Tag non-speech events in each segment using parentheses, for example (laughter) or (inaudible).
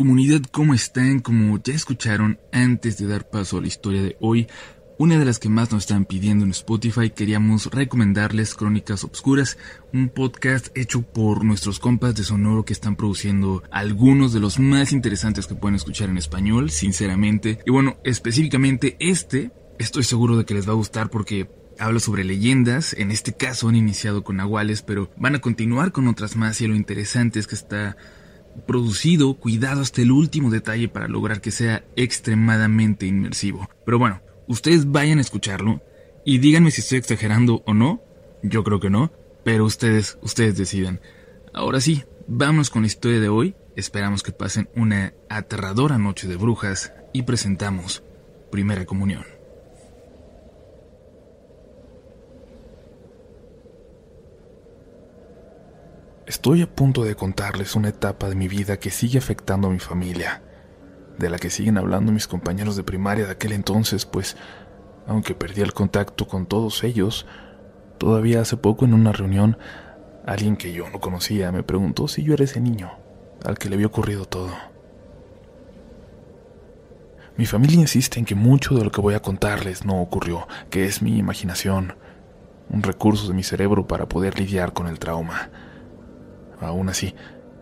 Comunidad, ¿cómo están? Como ya escucharon antes de dar paso a la historia de hoy, una de las que más nos están pidiendo en Spotify, queríamos recomendarles Crónicas Obscuras, un podcast hecho por nuestros compas de Sonoro que están produciendo algunos de los más interesantes que pueden escuchar en español, sinceramente. Y bueno, específicamente este, estoy seguro de que les va a gustar porque habla sobre leyendas, en este caso han iniciado con Nahuales, pero van a continuar con otras más y lo interesante es que está producido, cuidado hasta el último detalle para lograr que sea extremadamente inmersivo. Pero bueno, ustedes vayan a escucharlo y díganme si estoy exagerando o no. Yo creo que no, pero ustedes, ustedes decidan. Ahora sí, vamos con la historia de hoy. Esperamos que pasen una aterradora noche de brujas y presentamos Primera Comunión. Estoy a punto de contarles una etapa de mi vida que sigue afectando a mi familia, de la que siguen hablando mis compañeros de primaria de aquel entonces, pues, aunque perdí el contacto con todos ellos, todavía hace poco en una reunión, alguien que yo no conocía me preguntó si yo era ese niño, al que le había ocurrido todo. Mi familia insiste en que mucho de lo que voy a contarles no ocurrió, que es mi imaginación, un recurso de mi cerebro para poder lidiar con el trauma. Aún así,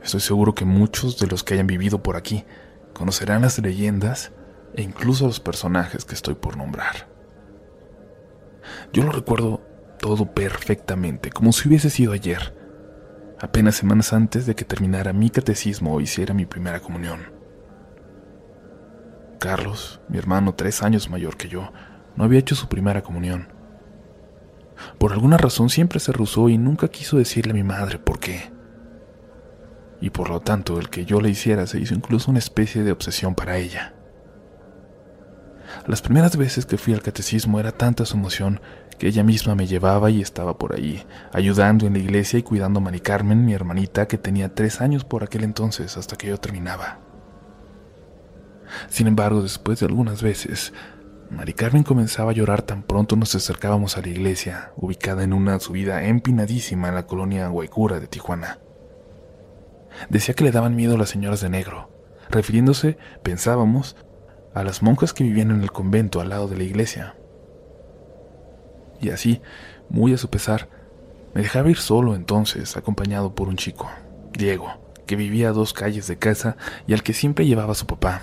estoy seguro que muchos de los que hayan vivido por aquí conocerán las leyendas e incluso los personajes que estoy por nombrar. Yo lo recuerdo todo perfectamente, como si hubiese sido ayer, apenas semanas antes de que terminara mi catecismo o hiciera mi primera comunión. Carlos, mi hermano tres años mayor que yo, no había hecho su primera comunión. Por alguna razón siempre se rusó y nunca quiso decirle a mi madre por qué y por lo tanto el que yo le hiciera se hizo incluso una especie de obsesión para ella. Las primeras veces que fui al catecismo era tanta su emoción que ella misma me llevaba y estaba por allí, ayudando en la iglesia y cuidando a Mari Carmen, mi hermanita, que tenía tres años por aquel entonces hasta que yo terminaba. Sin embargo, después de algunas veces, Mari Carmen comenzaba a llorar tan pronto nos acercábamos a la iglesia, ubicada en una subida empinadísima en la colonia Guaycura de Tijuana. Decía que le daban miedo a las señoras de negro, refiriéndose, pensábamos, a las monjas que vivían en el convento al lado de la iglesia. Y así, muy a su pesar, me dejaba ir solo entonces, acompañado por un chico, Diego, que vivía a dos calles de casa y al que siempre llevaba su papá.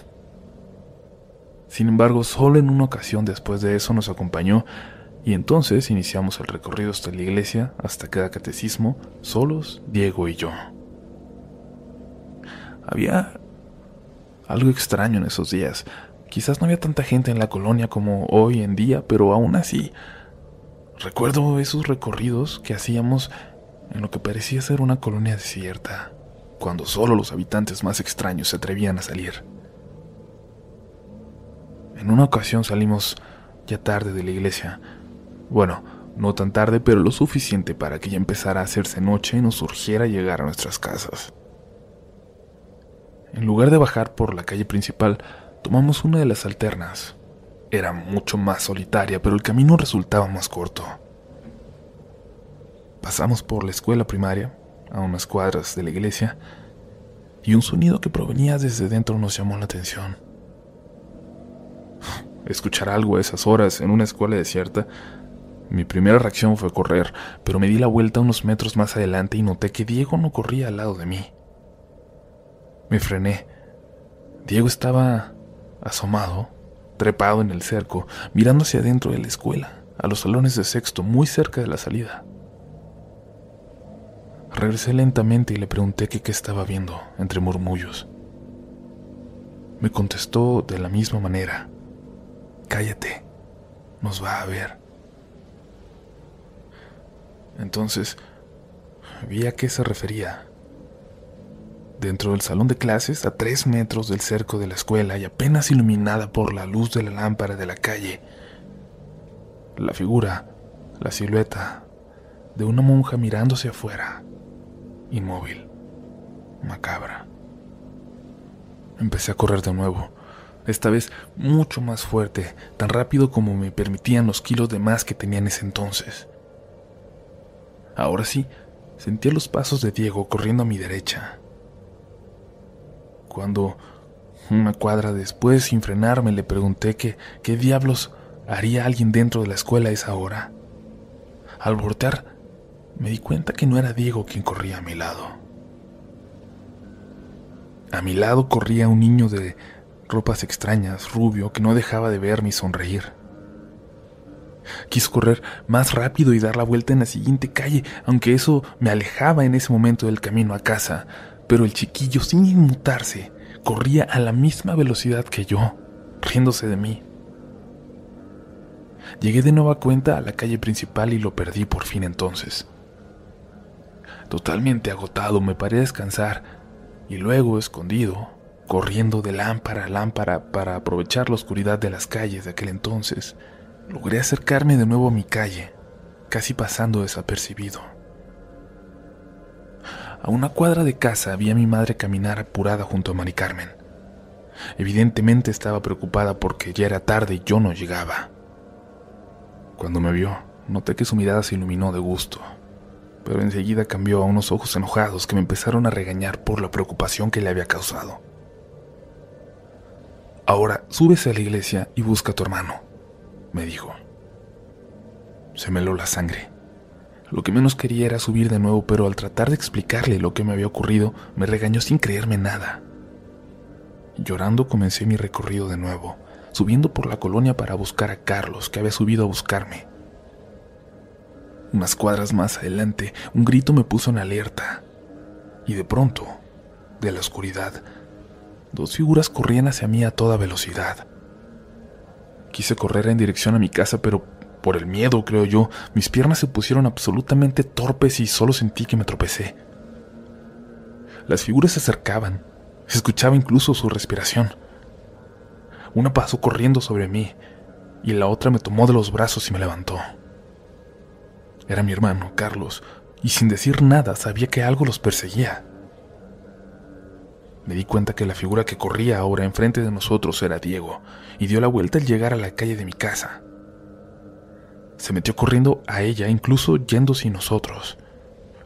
Sin embargo, solo en una ocasión después de eso nos acompañó y entonces iniciamos el recorrido hasta la iglesia, hasta cada catecismo, solos, Diego y yo. Había algo extraño en esos días. Quizás no había tanta gente en la colonia como hoy en día, pero aún así recuerdo esos recorridos que hacíamos en lo que parecía ser una colonia desierta, cuando solo los habitantes más extraños se atrevían a salir. En una ocasión salimos ya tarde de la iglesia. Bueno, no tan tarde, pero lo suficiente para que ya empezara a hacerse noche y nos surgiera llegar a nuestras casas. En lugar de bajar por la calle principal, tomamos una de las alternas. Era mucho más solitaria, pero el camino resultaba más corto. Pasamos por la escuela primaria, a unas cuadras de la iglesia, y un sonido que provenía desde dentro nos llamó la atención. (sighs) Escuchar algo a esas horas en una escuela desierta, mi primera reacción fue correr, pero me di la vuelta unos metros más adelante y noté que Diego no corría al lado de mí. Me frené. Diego estaba asomado, trepado en el cerco, mirando hacia adentro de la escuela, a los salones de sexto, muy cerca de la salida. Regresé lentamente y le pregunté qué estaba viendo, entre murmullos. Me contestó de la misma manera. Cállate, nos va a ver. Entonces, vi a qué se refería dentro del salón de clases, a tres metros del cerco de la escuela y apenas iluminada por la luz de la lámpara de la calle. La figura, la silueta de una monja mirándose afuera, inmóvil, macabra. Empecé a correr de nuevo, esta vez mucho más fuerte, tan rápido como me permitían los kilos de más que tenía en ese entonces. Ahora sí, sentía los pasos de Diego corriendo a mi derecha. Cuando, una cuadra después, sin frenarme, le pregunté que, qué diablos haría alguien dentro de la escuela a esa hora. Al voltear, me di cuenta que no era Diego quien corría a mi lado. A mi lado corría un niño de ropas extrañas, rubio, que no dejaba de verme y sonreír. Quiso correr más rápido y dar la vuelta en la siguiente calle, aunque eso me alejaba en ese momento del camino a casa, pero el chiquillo, sin inmutarse, corría a la misma velocidad que yo, riéndose de mí. Llegué de nueva cuenta a la calle principal y lo perdí por fin entonces. Totalmente agotado me paré a descansar y luego, escondido, corriendo de lámpara a lámpara para aprovechar la oscuridad de las calles de aquel entonces, logré acercarme de nuevo a mi calle, casi pasando desapercibido. A una cuadra de casa vi a mi madre caminar apurada junto a Mari Carmen. Evidentemente estaba preocupada porque ya era tarde y yo no llegaba. Cuando me vio, noté que su mirada se iluminó de gusto, pero enseguida cambió a unos ojos enojados que me empezaron a regañar por la preocupación que le había causado. Ahora súbese a la iglesia y busca a tu hermano, me dijo. Se me heló la sangre. Lo que menos quería era subir de nuevo, pero al tratar de explicarle lo que me había ocurrido, me regañó sin creerme nada. Llorando comencé mi recorrido de nuevo, subiendo por la colonia para buscar a Carlos, que había subido a buscarme. Unas cuadras más adelante, un grito me puso en alerta, y de pronto, de la oscuridad, Dos figuras corrían hacia mí a toda velocidad. Quise correr en dirección a mi casa, pero por el miedo, creo yo, mis piernas se pusieron absolutamente torpes y solo sentí que me tropecé. Las figuras se acercaban, se escuchaba incluso su respiración. Una pasó corriendo sobre mí y la otra me tomó de los brazos y me levantó. Era mi hermano, Carlos, y sin decir nada sabía que algo los perseguía. Me di cuenta que la figura que corría ahora enfrente de nosotros era Diego, y dio la vuelta al llegar a la calle de mi casa. Se metió corriendo a ella, incluso yendo sin nosotros.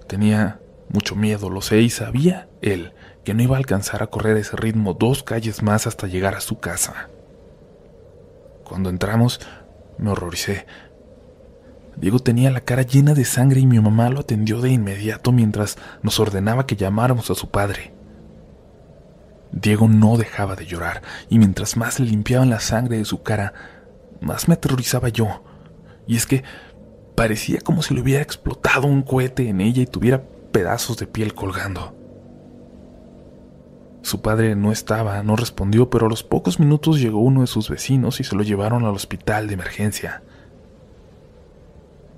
Tenía mucho miedo, lo sé, y sabía él que no iba a alcanzar a correr ese ritmo dos calles más hasta llegar a su casa. Cuando entramos, me horroricé. Diego tenía la cara llena de sangre y mi mamá lo atendió de inmediato mientras nos ordenaba que llamáramos a su padre. Diego no dejaba de llorar, y mientras más le limpiaban la sangre de su cara, más me aterrorizaba yo. Y es que parecía como si le hubiera explotado un cohete en ella y tuviera pedazos de piel colgando. Su padre no estaba, no respondió, pero a los pocos minutos llegó uno de sus vecinos y se lo llevaron al hospital de emergencia.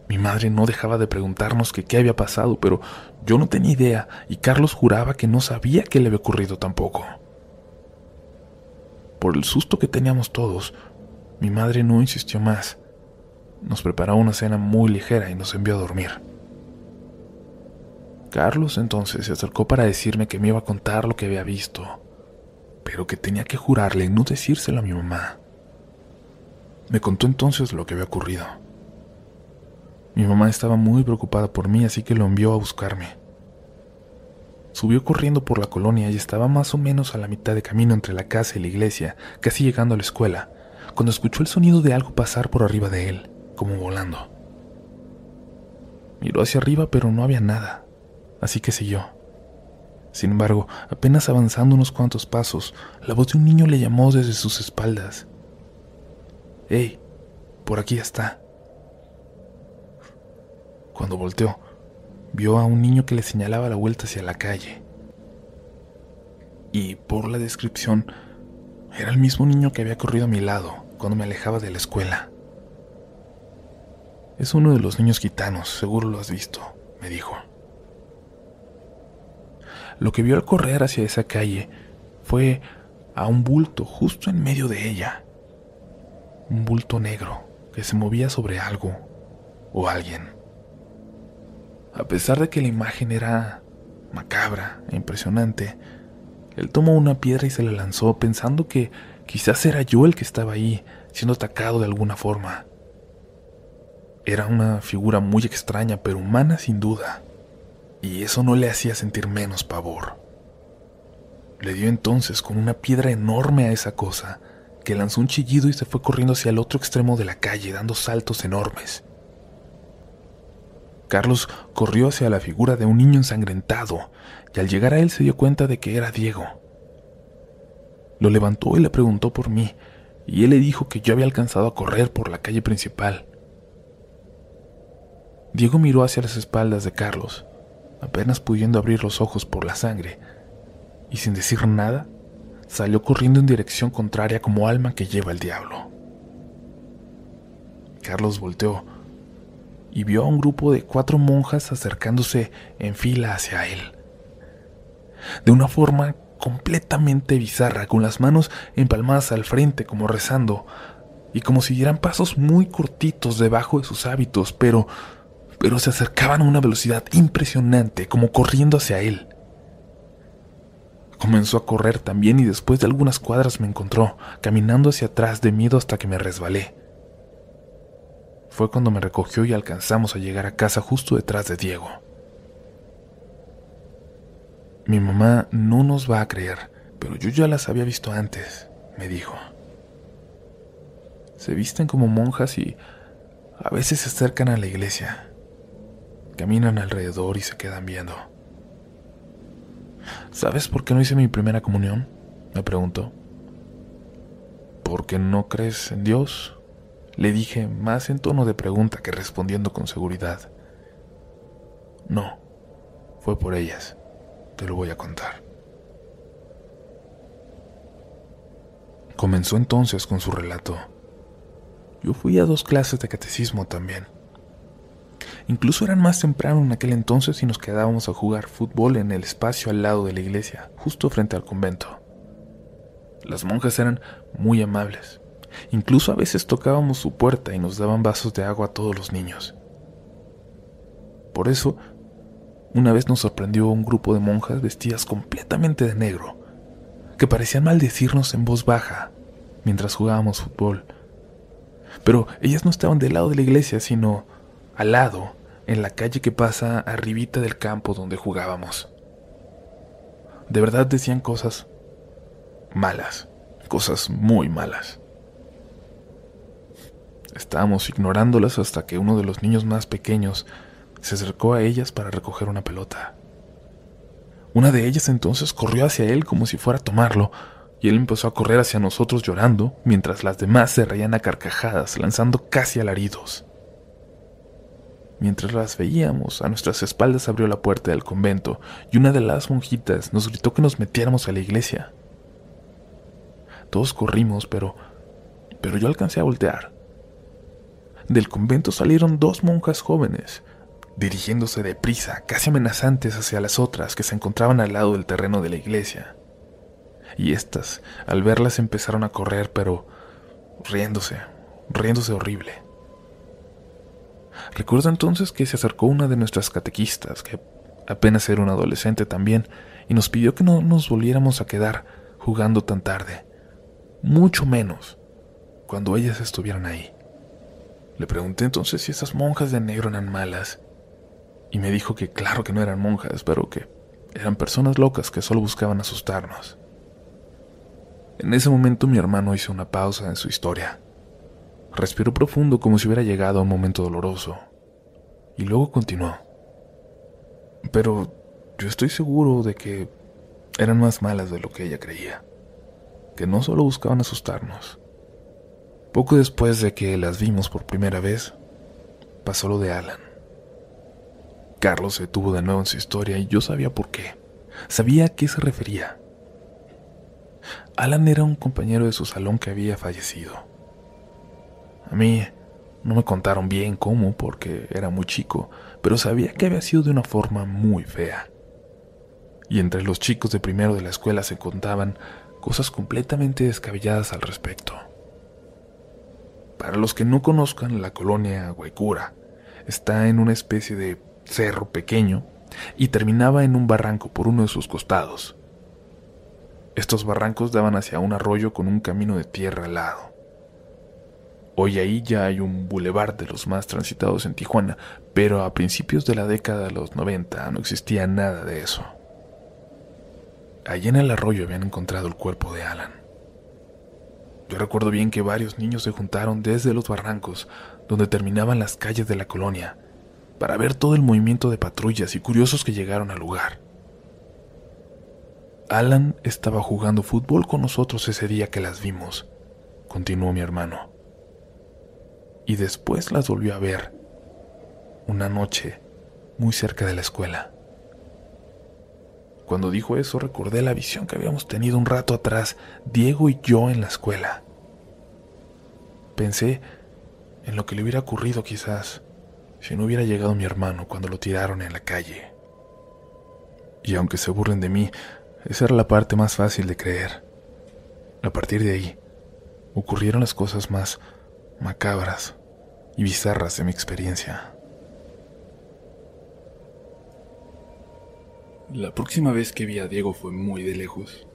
Mi madre no dejaba de preguntarnos qué había pasado, pero yo no tenía idea y Carlos juraba que no sabía qué le había ocurrido tampoco. Por el susto que teníamos todos, mi madre no insistió más. Nos preparó una cena muy ligera y nos envió a dormir. Carlos entonces se acercó para decirme que me iba a contar lo que había visto, pero que tenía que jurarle no decírselo a mi mamá. Me contó entonces lo que había ocurrido. Mi mamá estaba muy preocupada por mí, así que lo envió a buscarme. Subió corriendo por la colonia y estaba más o menos a la mitad de camino entre la casa y la iglesia, casi llegando a la escuela, cuando escuchó el sonido de algo pasar por arriba de él, como volando. Miró hacia arriba, pero no había nada, así que siguió. Sin embargo, apenas avanzando unos cuantos pasos, la voz de un niño le llamó desde sus espaldas. ¡Ey! Por aquí está. Cuando volteó, vio a un niño que le señalaba la vuelta hacia la calle. Y por la descripción, era el mismo niño que había corrido a mi lado cuando me alejaba de la escuela. Es uno de los niños gitanos, seguro lo has visto, me dijo. lo que vio al correr hacia esa calle fue a un bulto justo en medio de ella. Un bulto negro que se movía sobre algo o alguien. A pesar de que la imagen era macabra e impresionante, él tomó una piedra y se la lanzó pensando que quizás era yo el que estaba ahí, siendo atacado de alguna forma. Era una figura muy extraña, pero humana sin duda, y eso no le hacía sentir menos pavor. Le dio entonces con una piedra enorme a esa cosa, que lanzó un chillido y se fue corriendo hacia el otro extremo de la calle, dando saltos enormes. Carlos corrió hacia la figura de un niño ensangrentado, y al llegar a él se dio cuenta de que era Diego. Lo levantó y le preguntó por mí, y él le dijo que yo había alcanzado a correr por la calle principal. Diego miró hacia las espaldas de Carlos, apenas pudiendo abrir los ojos por la sangre, y sin decir nada, salió corriendo en dirección contraria como alma que lleva el diablo. Carlos volteó y vio a un grupo de cuatro monjas acercándose en fila hacia él. De una forma completamente bizarra, con las manos empalmadas al frente como rezando, y como si dieran pasos muy cortitos debajo de sus hábitos, pero pero se acercaban a una velocidad impresionante, como corriendo hacia él. Comenzó a correr también y después de algunas cuadras me encontró, caminando hacia atrás de miedo hasta que me resbalé. Fue cuando me recogió y alcanzamos a llegar a casa justo detrás de Diego. Mi mamá no nos va a creer, pero yo ya las había visto antes, me dijo. Se visten como monjas y a veces se acercan a la iglesia. Caminan alrededor y se quedan viendo. ¿Sabes por qué no hice mi primera comunión? Me preguntó. ¿Por qué no crees en Dios? Le dije más en tono de pregunta que respondiendo con seguridad. No, fue por ellas. Te lo voy a contar. Comenzó entonces con su relato. Yo fui a dos clases de catecismo también. Incluso eran más temprano en aquel entonces y nos quedábamos a jugar fútbol en el espacio al lado de la iglesia, justo frente al convento. Las monjas eran muy amables. Incluso a veces tocábamos su puerta y nos daban vasos de agua a todos los niños. Por eso, una vez nos sorprendió un grupo de monjas vestidas completamente de negro, que parecían maldecirnos en voz baja mientras jugábamos fútbol. Pero ellas no estaban del lado de la iglesia, sino al lado, en la calle que pasa arribita del campo donde jugábamos. De verdad decían cosas malas, cosas muy malas. Estábamos ignorándolas hasta que uno de los niños más pequeños se acercó a ellas para recoger una pelota. Una de ellas entonces corrió hacia él como si fuera a tomarlo, y él empezó a correr hacia nosotros llorando, mientras las demás se reían a carcajadas, lanzando casi alaridos. Mientras las veíamos, a nuestras espaldas abrió la puerta del convento y una de las monjitas nos gritó que nos metiéramos a la iglesia. Todos corrimos, pero pero yo alcancé a voltear. Del convento salieron dos monjas jóvenes, dirigiéndose deprisa, casi amenazantes hacia las otras que se encontraban al lado del terreno de la iglesia. Y éstas, al verlas, empezaron a correr, pero riéndose, riéndose horrible. Recuerdo entonces que se acercó una de nuestras catequistas, que apenas era una adolescente también, y nos pidió que no nos volviéramos a quedar jugando tan tarde, mucho menos cuando ellas estuvieran ahí. Le pregunté entonces si esas monjas de negro eran malas, y me dijo que claro que no eran monjas, pero que eran personas locas que solo buscaban asustarnos. En ese momento mi hermano hizo una pausa en su historia Respiró profundo como si hubiera llegado a un momento doloroso. Y luego continuó. Pero yo estoy seguro de que eran más malas de lo que ella creía. Que no solo buscaban asustarnos. Poco después de que las vimos por primera vez, pasó lo de Alan. Carlos se detuvo de nuevo en su historia y yo sabía por qué. Sabía a qué se refería. Alan era un compañero de su salón que había fallecido. A mí no me contaron bien cómo porque era muy chico, pero sabía que había sido de una forma muy fea. y entre los chicos de primero de la escuela se contaban cosas completamente descabelladas al respecto. Para los que no conozcan, la colonia Guaycura está en una especie de cerro pequeño y terminaba en un barranco por uno de sus costados. Estos barrancos daban hacia un arroyo con un camino de tierra al lado. Hoy ahí ya hay un bulevar de los más transitados en Tijuana, pero a principios de la década de los 90 no existía nada de eso. Allí en el arroyo habían encontrado el cuerpo de Alan. Yo recuerdo bien que varios niños se juntaron desde los barrancos, donde terminaban las calles de la colonia, para ver todo el movimiento de patrullas y curiosos que llegaron al lugar. Alan estaba jugando fútbol con nosotros ese día que las vimos, continuó mi hermano. Y después las volvió a ver, una noche, muy cerca de la escuela. Cuando dijo eso recordé la visión que habíamos tenido un rato atrás, Diego y yo en la escuela. Pensé en lo que le hubiera ocurrido quizás si no hubiera llegado mi hermano cuando lo tiraron en la calle. Y aunque se burlen de mí, esa era la parte más fácil de creer. A partir de ahí, ocurrieron las cosas más macabras bizarras de mi experiencia. La próxima vez que vi a Diego fue muy de lejos.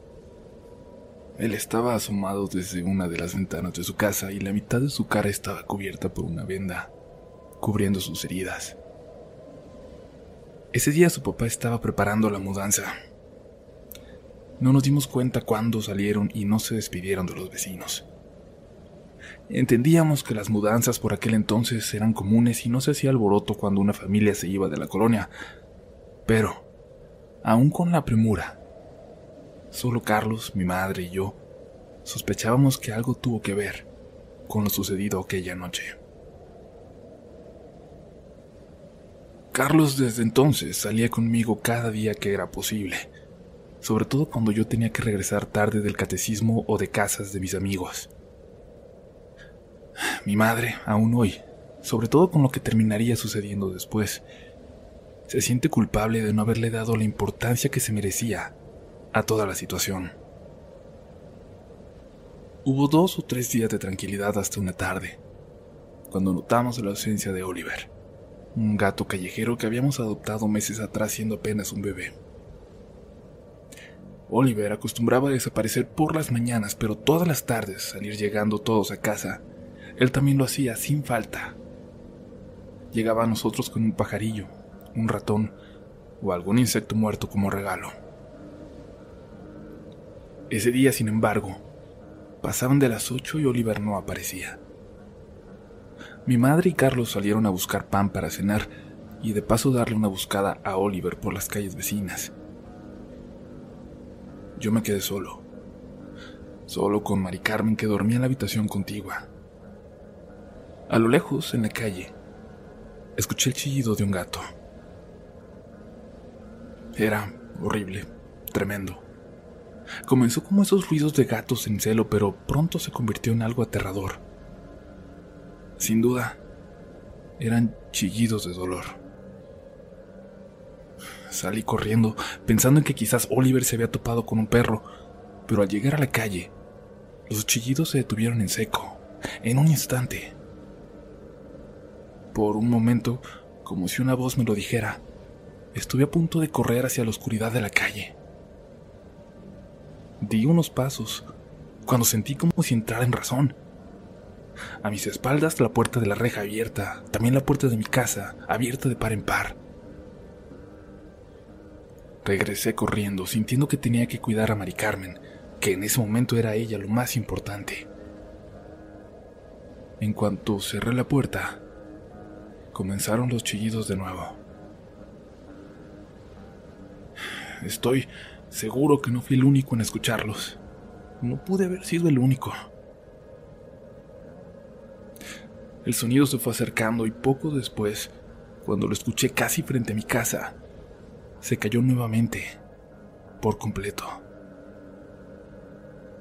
Él estaba asomado desde una de las ventanas de su casa y la mitad de su cara estaba cubierta por una venda, cubriendo sus heridas. Ese día su papá estaba preparando la mudanza. No nos dimos cuenta cuándo salieron y no se despidieron de los vecinos. Entendíamos que las mudanzas por aquel entonces eran comunes y no se hacía alboroto cuando una familia se iba de la colonia. Pero, aún con la premura, solo Carlos, mi madre y yo sospechábamos que algo tuvo que ver con lo sucedido aquella noche. Carlos desde entonces salía conmigo cada día que era posible, sobre todo cuando yo tenía que regresar tarde del catecismo o de casas de mis amigos. Mi madre, aún hoy, sobre todo con lo que terminaría sucediendo después, se siente culpable de no haberle dado la importancia que se merecía a toda la situación. Hubo dos o tres días de tranquilidad hasta una tarde, cuando notamos la ausencia de Oliver, un gato callejero que habíamos adoptado meses atrás siendo apenas un bebé. Oliver acostumbraba a desaparecer por las mañanas, pero todas las tardes salir llegando todos a casa. Él también lo hacía sin falta. Llegaba a nosotros con un pajarillo, un ratón o algún insecto muerto como regalo. Ese día, sin embargo, pasaban de las ocho y Oliver no aparecía. Mi madre y Carlos salieron a buscar pan para cenar y de paso darle una buscada a Oliver por las calles vecinas. Yo me quedé solo, solo con Mari Carmen que dormía en la habitación contigua. A lo lejos, en la calle, escuché el chillido de un gato. Era horrible, tremendo. Comenzó como esos ruidos de gatos en celo, pero pronto se convirtió en algo aterrador. Sin duda, eran chillidos de dolor. Salí corriendo, pensando en que quizás Oliver se había topado con un perro, pero al llegar a la calle, los chillidos se detuvieron en seco, en un instante. Por un momento, como si una voz me lo dijera, estuve a punto de correr hacia la oscuridad de la calle. Di unos pasos, cuando sentí como si entrara en razón. A mis espaldas la puerta de la reja abierta, también la puerta de mi casa, abierta de par en par. Regresé corriendo, sintiendo que tenía que cuidar a Mari Carmen, que en ese momento era ella lo más importante. En cuanto cerré la puerta, comenzaron los chillidos de nuevo. Estoy seguro que no fui el único en escucharlos. No pude haber sido el único. El sonido se fue acercando y poco después, cuando lo escuché casi frente a mi casa, se cayó nuevamente, por completo.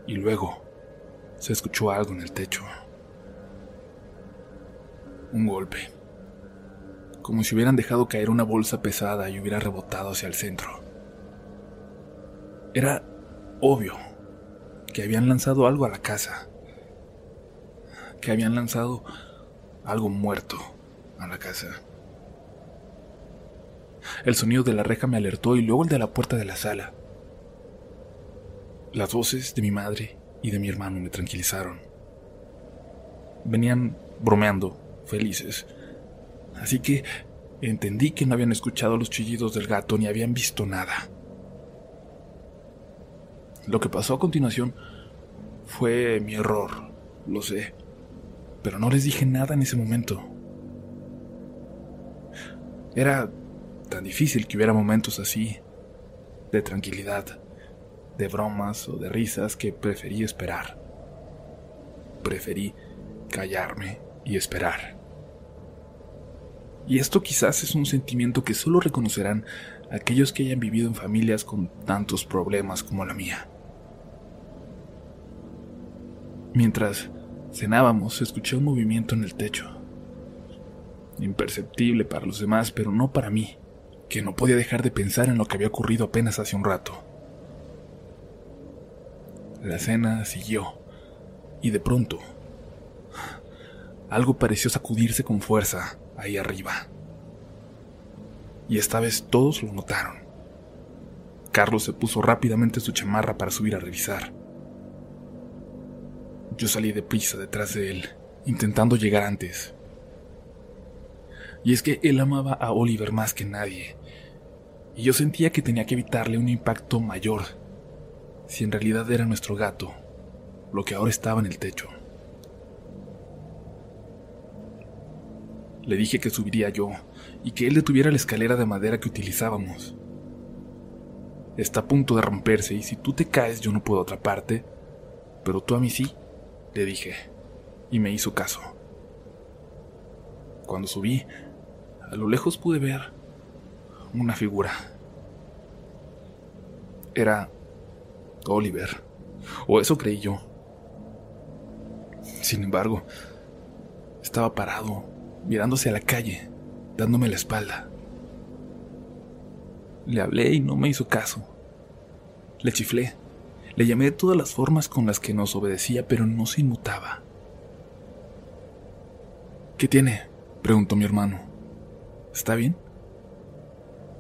Y luego se escuchó algo en el techo. Un golpe. Como si hubieran dejado caer una bolsa pesada y hubiera rebotado hacia el centro. Era obvio que habían lanzado algo a la casa, que habían lanzado algo muerto a la casa. El sonido de la reja me alertó y luego el de la puerta de la sala. Las voces de mi madre y de mi hermano me tranquilizaron. Venían bromeando, felices. Así que entendí que no habían escuchado los chillidos del gato ni habían visto nada. Lo que pasó a continuación fue mi error, lo sé, pero no les dije nada en ese momento. Era tan difícil que hubiera momentos así, de tranquilidad, de bromas o de risas que preferí esperar. Preferí callarme y esperar. Y esto quizás es un sentimiento que solo reconocerán aquellos que hayan vivido en familias con tantos problemas como la mía. Mientras cenábamos, escuché un movimiento en el techo. Imperceptible para los demás, pero no para mí, que no podía dejar de pensar en lo que había ocurrido apenas hace un rato. La cena siguió, y de pronto, algo pareció sacudirse con fuerza ahí arriba. Y esta vez todos lo notaron. Carlos se puso rápidamente su chamarra para subir a revisar. Yo salí deprisa detrás de él, intentando llegar antes. Y es que él amaba a Oliver más que nadie, y yo sentía que tenía que evitarle un impacto mayor, si en realidad era nuestro gato, lo que ahora estaba en el techo. Le dije que subiría yo y que él detuviera la escalera de madera que utilizábamos. Está a punto de romperse y si tú te caes yo no puedo atraparte, pero tú a mí sí, le dije, y me hizo caso. Cuando subí, a lo lejos pude ver una figura. Era Oliver, o eso creí yo. Sin embargo, estaba parado, mirándose a la calle, dándome la espalda. Le hablé y no me hizo caso. Le chiflé. Le llamé de todas las formas con las que nos obedecía, pero no se inmutaba. ¿Qué tiene? preguntó mi hermano. ¿Está bien?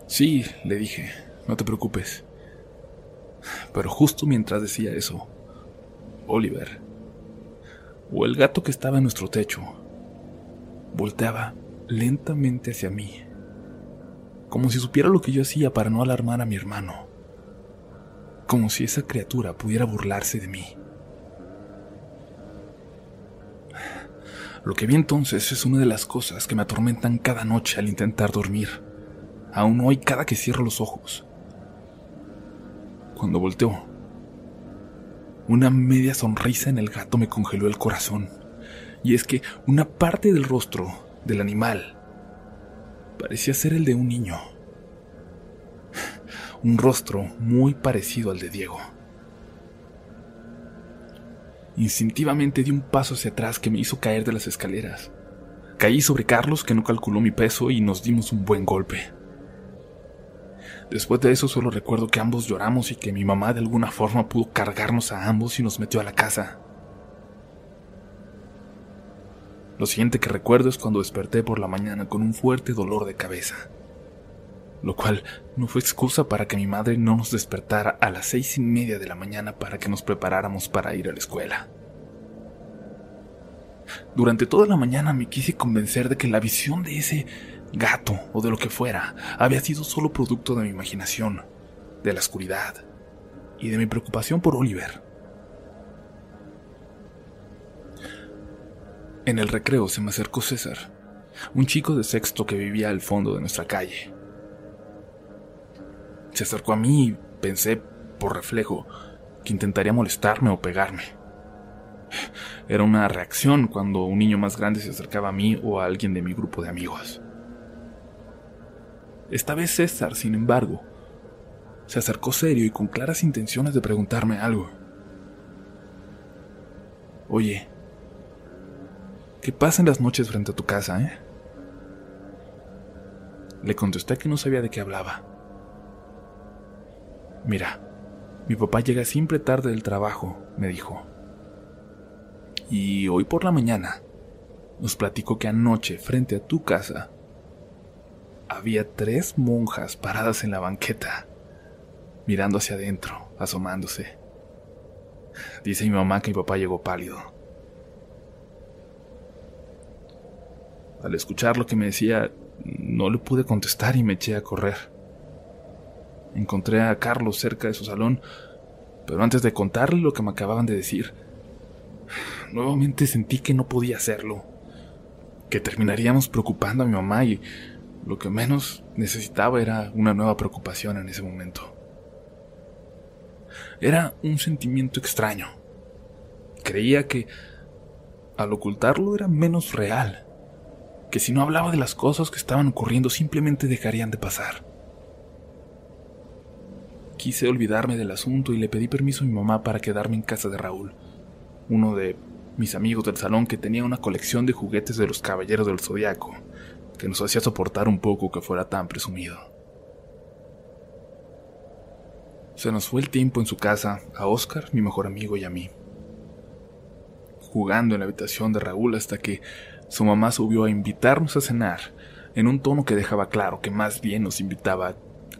Sí, le dije, no te preocupes. Pero justo mientras decía eso, Oliver, o el gato que estaba en nuestro techo, volteaba lentamente hacia mí, como si supiera lo que yo hacía para no alarmar a mi hermano, como si esa criatura pudiera burlarse de mí. Lo que vi entonces es una de las cosas que me atormentan cada noche al intentar dormir, aún hoy cada que cierro los ojos. Cuando volteó, una media sonrisa en el gato me congeló el corazón y es que una parte del rostro del animal parecía ser el de un niño. Un rostro muy parecido al de Diego. Instintivamente di un paso hacia atrás que me hizo caer de las escaleras. Caí sobre Carlos que no calculó mi peso y nos dimos un buen golpe. Después de eso solo recuerdo que ambos lloramos y que mi mamá de alguna forma pudo cargarnos a ambos y nos metió a la casa. Lo siguiente que recuerdo es cuando desperté por la mañana con un fuerte dolor de cabeza, lo cual no fue excusa para que mi madre no nos despertara a las seis y media de la mañana para que nos preparáramos para ir a la escuela. Durante toda la mañana me quise convencer de que la visión de ese gato o de lo que fuera había sido solo producto de mi imaginación, de la oscuridad y de mi preocupación por Oliver. En el recreo se me acercó César, un chico de sexto que vivía al fondo de nuestra calle. Se acercó a mí y pensé, por reflejo, que intentaría molestarme o pegarme. Era una reacción cuando un niño más grande se acercaba a mí o a alguien de mi grupo de amigos. Esta vez César, sin embargo, se acercó serio y con claras intenciones de preguntarme algo. Oye, ¿Qué pasa en las noches frente a tu casa, eh? Le contesté que no sabía de qué hablaba. Mira, Mi papá llega siempre tarde del trabajo, me dijo. Y hoy por la mañana nos platicó que anoche, frente a tu casa, había tres monjas paradas en la banqueta, mirando hacia adentro, asomándose. Dice mi mamá que mi papá llegó pálido. Al escuchar lo que me decía, no le pude contestar y me eché a correr. Encontré a Carlos cerca de su salón, pero antes de contarle lo que me acababan de decir, nuevamente sentí que no podía hacerlo, que terminaríamos preocupando a mi mamá y lo que menos necesitaba era una nueva preocupación en ese momento. Era un sentimiento extraño. Creía que al ocultarlo era menos real, que si no hablaba de las cosas que estaban ocurriendo simplemente dejarían de pasar. Quise olvidarme del asunto y le pedí permiso a mi mamá para quedarme en casa de Raúl, uno de mis amigos del salón que tenía una colección de juguetes de los caballeros del zodiaco, que nos hacía soportar un poco que fuera tan presumido. Se nos fue el tiempo en su casa, a Oscar, mi mejor amigo, y a mí. Jugando en la habitación de Raúl hasta que su mamá subió a invitarnos a cenar, en un tono que dejaba claro que más bien nos invitaba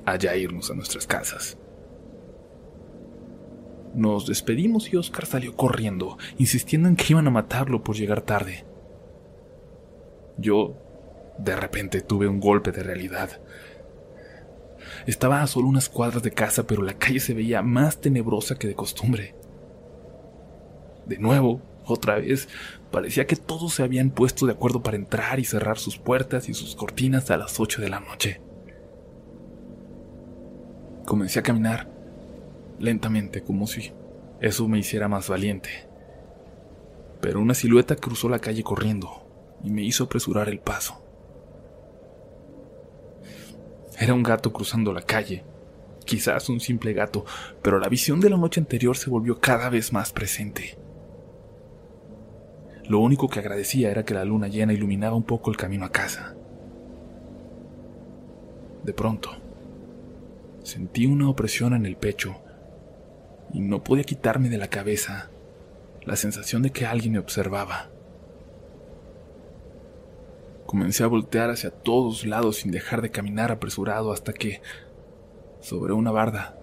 a ya irnos a nuestras casas. Nos despedimos y Oscar salió corriendo, insistiendo en que iban a matarlo por llegar tarde. Yo, de repente, tuve un golpe de realidad. Estaba a solo unas cuadras de casa, pero la calle se veía más tenebrosa que de costumbre. De nuevo, otra vez, parecía que todos se habían puesto de acuerdo para entrar y cerrar sus puertas y sus cortinas a las ocho de la noche. Comencé a caminar lentamente, como si eso me hiciera más valiente. Pero una silueta cruzó la calle corriendo y me hizo apresurar el paso. Era un gato cruzando la calle, quizás un simple gato, pero la visión de la noche anterior se volvió cada vez más presente. Lo único que agradecía era que la luna llena iluminaba un poco el camino a casa. De pronto, sentí una opresión en el pecho y no podía quitarme de la cabeza la sensación de que alguien me observaba. Comencé a voltear hacia todos lados sin dejar de caminar apresurado hasta que, sobre una barda,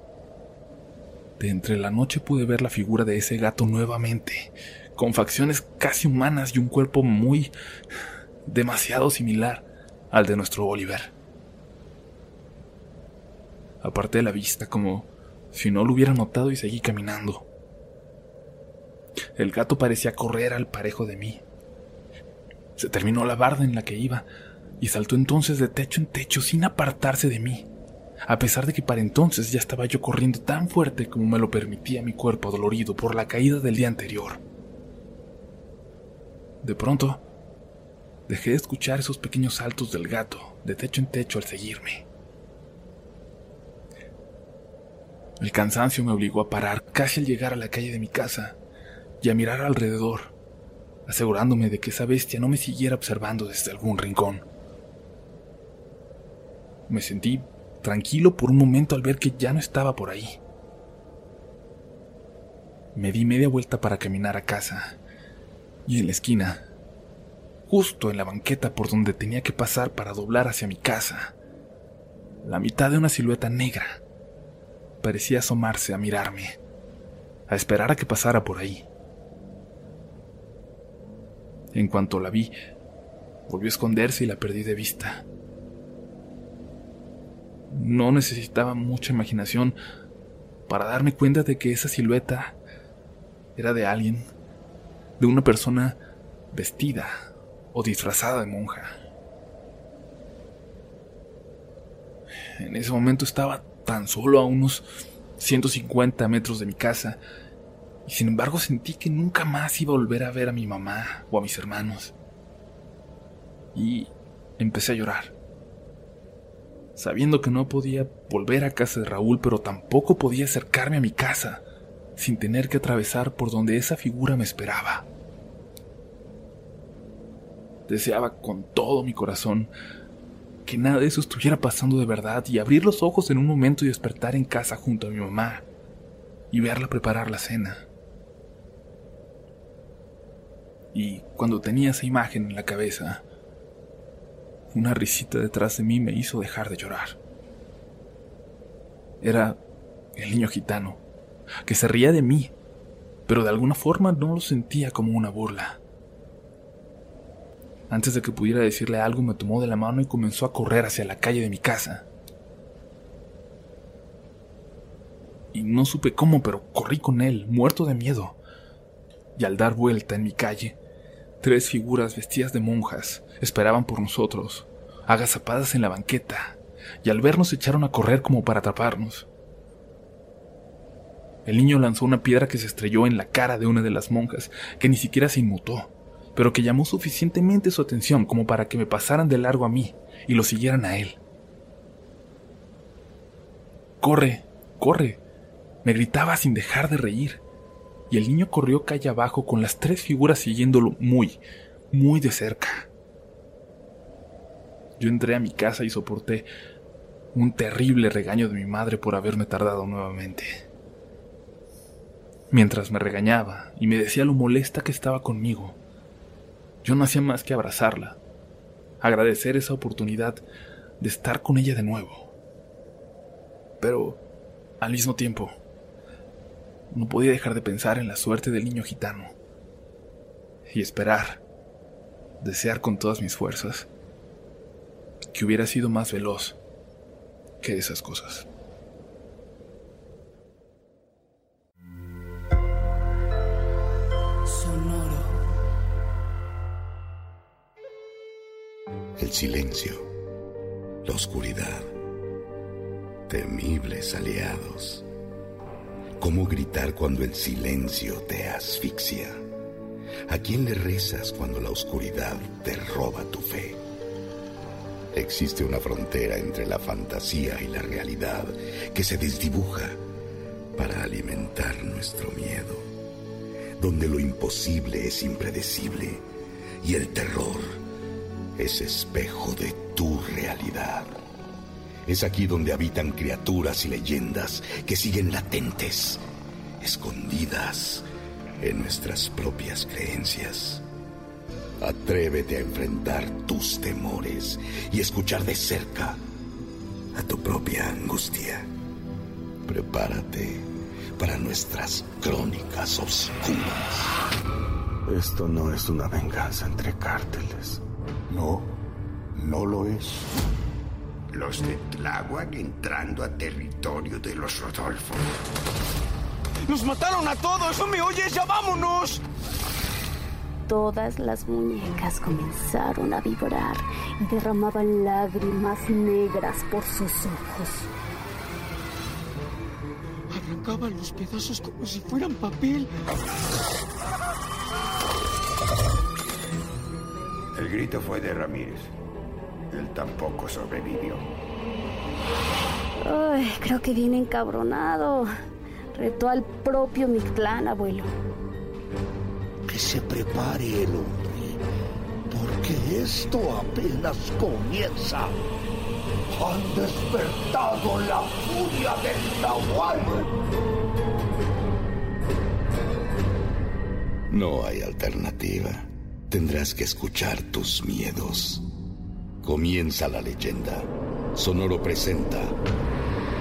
de entre la noche pude ver la figura de ese gato nuevamente, con facciones casi humanas y un cuerpo muy demasiado similar al de nuestro Oliver. Aparté la vista como si no lo hubiera notado y seguí caminando. El gato parecía correr al parejo de mí. Se terminó la barda en la que iba y saltó entonces de techo en techo sin apartarse de mí, a pesar de que para entonces ya estaba yo corriendo tan fuerte como me lo permitía mi cuerpo dolorido por la caída del día anterior. De pronto, dejé de escuchar esos pequeños saltos del gato de techo en techo al seguirme. El cansancio me obligó a parar casi al llegar a la calle de mi casa y a mirar alrededor, asegurándome de que esa bestia no me siguiera observando desde algún rincón. Me sentí tranquilo por un momento al ver que ya no estaba por ahí. Me di media vuelta para caminar a casa y en la esquina, justo en la banqueta por donde tenía que pasar para doblar hacia mi casa, la mitad de una silueta negra parecía asomarse a mirarme, a esperar a que pasara por ahí. En cuanto la vi, volvió a esconderse y la perdí de vista. No necesitaba mucha imaginación para darme cuenta de que esa silueta era de alguien, de una persona vestida o disfrazada de monja. En ese momento estaba tan solo a unos 150 metros de mi casa, y sin embargo sentí que nunca más iba a volver a ver a mi mamá o a mis hermanos. Y empecé a llorar, sabiendo que no podía volver a casa de Raúl, pero tampoco podía acercarme a mi casa sin tener que atravesar por donde esa figura me esperaba. Deseaba con todo mi corazón que nada de eso estuviera pasando de verdad y abrir los ojos en un momento y despertar en casa junto a mi mamá, y verla preparar la cena. Y cuando tenía esa imagen en la cabeza, una risita detrás de mí me hizo dejar de llorar. Era el niño gitano, que se ría de mí, pero de alguna forma no lo sentía como una burla. Antes de que pudiera decirle algo, me tomó de la mano y comenzó a correr hacia la calle de mi casa. Y no supe cómo, pero corrí con él, muerto de miedo. Y al dar vuelta en mi calle, tres figuras vestidas de monjas esperaban por nosotros, agazapadas en la banqueta, y al vernos echaron a correr como para atraparnos. El niño lanzó una piedra que se estrelló en la cara de una de las monjas, que ni siquiera se inmutó, pero que llamó suficientemente su atención como para que me pasaran de largo a mí y lo siguieran a él. Corre, corre, me gritaba sin dejar de reír, y el niño corrió calle abajo con las tres figuras siguiéndolo muy, muy de cerca. Yo entré a mi casa y soporté un terrible regaño de mi madre por haberme tardado nuevamente. Mientras me regañaba y me decía lo molesta que estaba conmigo, yo no hacía más que abrazarla, agradecer esa oportunidad de estar con ella de nuevo. Pero, al mismo tiempo, no podía dejar de pensar en la suerte del niño gitano y esperar, desear con todas mis fuerzas, que hubiera sido más veloz que esas cosas. Silencio, la oscuridad, temibles aliados. ¿Cómo gritar cuando el silencio te asfixia? ¿A quién le rezas cuando la oscuridad te roba tu fe? Existe una frontera entre la fantasía y la realidad que se desdibuja para alimentar nuestro miedo, donde lo imposible es impredecible y el terror es espejo de tu realidad. Es aquí donde habitan criaturas y leyendas que siguen latentes, escondidas en nuestras propias creencias. Atrévete a enfrentar tus temores y escuchar de cerca a tu propia angustia. Prepárate para nuestras crónicas oscuras. Esto no es una venganza entre cárteles. No, no lo es. Los de Tláhuac entrando a territorio de los Rodolfo. ¡Nos mataron a todos! ¿No me oyes? ¡Ya vámonos! Todas las muñecas comenzaron a vibrar y derramaban lágrimas negras por sus ojos. Arrancaban los pedazos como si fueran papel. Grito fue de Ramírez. Él tampoco sobrevivió. Ay, creo que viene encabronado. Retó al propio Mictlán, abuelo. Que se prepare el hombre, porque esto apenas comienza. Han despertado la furia del Nahual. No hay alternativa. Tendrás que escuchar tus miedos. Comienza la leyenda. Sonoro presenta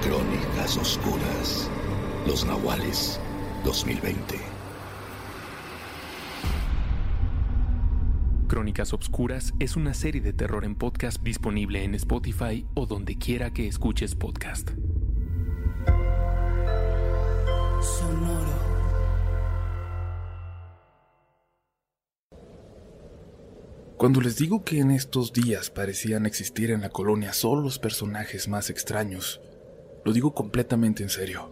Crónicas Oscuras. Los Nahuales 2020. Crónicas Obscuras es una serie de terror en podcast disponible en Spotify o donde quiera que escuches podcast. Sonoro. Cuando les digo que en estos días parecían existir en la colonia solo los personajes más extraños, lo digo completamente en serio.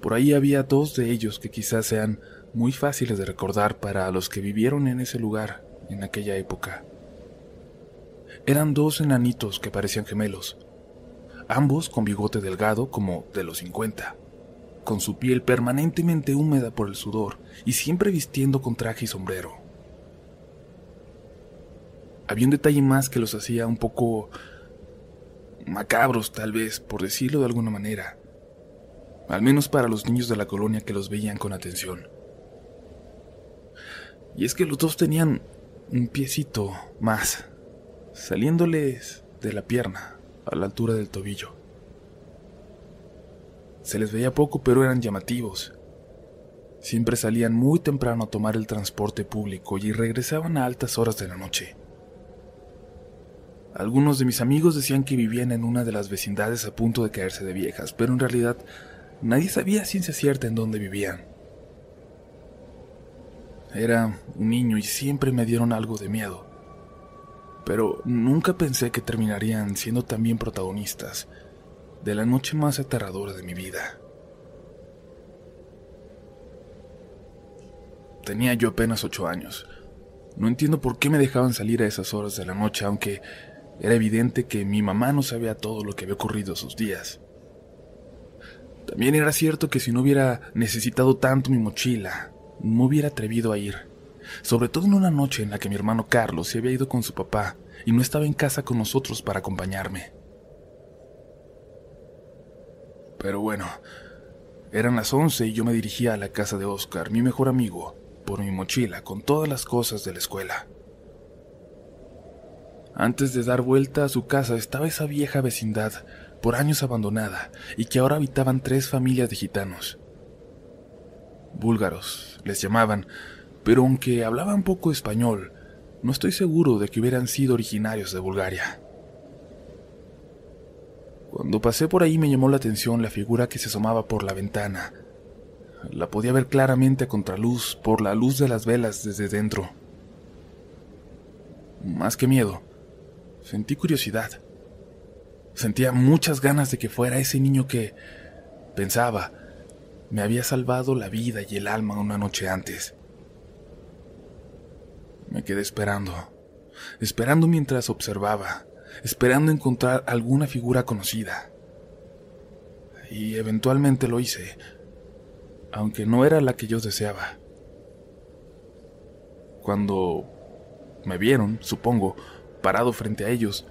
Por ahí había dos de ellos que quizás sean muy fáciles de recordar para los que vivieron en ese lugar en aquella época. Eran dos enanitos que parecían gemelos, ambos con bigote delgado como de los 50, con su piel permanentemente húmeda por el sudor y siempre vistiendo con traje y sombrero. Había un detalle más que los hacía un poco macabros, tal vez, por decirlo de alguna manera. al menos para los niños de la colonia que los veían con atención. Y es que los dos tenían un piecito más, saliéndoles de la pierna, a la altura del tobillo. Se les veía poco, pero eran llamativos. Siempre salían muy temprano a tomar el transporte público y regresaban a altas horas de la noche. Algunos de mis amigos decían que vivían en una de las vecindades a punto de caerse de viejas, pero en realidad nadie sabía ciencia cierta en dónde vivían. Era un niño y siempre me dieron algo de miedo. Pero nunca pensé que terminarían siendo también protagonistas de la noche más aterradora de mi vida. Tenía yo apenas ocho años. No entiendo por qué me dejaban salir a esas horas de la noche, aunque era evidente que mi mamá no sabía todo lo que había ocurrido esos días. También era cierto que si no hubiera necesitado tanto mi mochila, me hubiera atrevido a ir, sobre todo en una noche en la que mi hermano Carlos se había ido con su papá y no estaba en casa con nosotros para acompañarme. Pero bueno, eran las once y yo me dirigía a la casa de Oscar, mi mejor amigo, por mi mochila con todas las cosas de la escuela. Antes de dar vuelta a su casa estaba esa vieja vecindad, por años abandonada, y que ahora habitaban tres familias de gitanos. Búlgaros, les llamaban, pero aunque hablaban poco español, no estoy seguro de que hubieran sido originarios de Bulgaria. Cuando pasé por ahí me llamó la atención la figura que se asomaba por la ventana. La podía ver claramente a contraluz por la luz de las velas desde dentro. Más que miedo, sentí curiosidad. Sentía muchas ganas de que fuera ese niño que, pensaba, me había salvado la vida y el alma una noche antes. Me quedé esperando, esperando mientras observaba, esperando encontrar alguna figura conocida. Y eventualmente lo hice, aunque no era la que yo deseaba. Cuando me vieron, supongo, parado frente a ellos,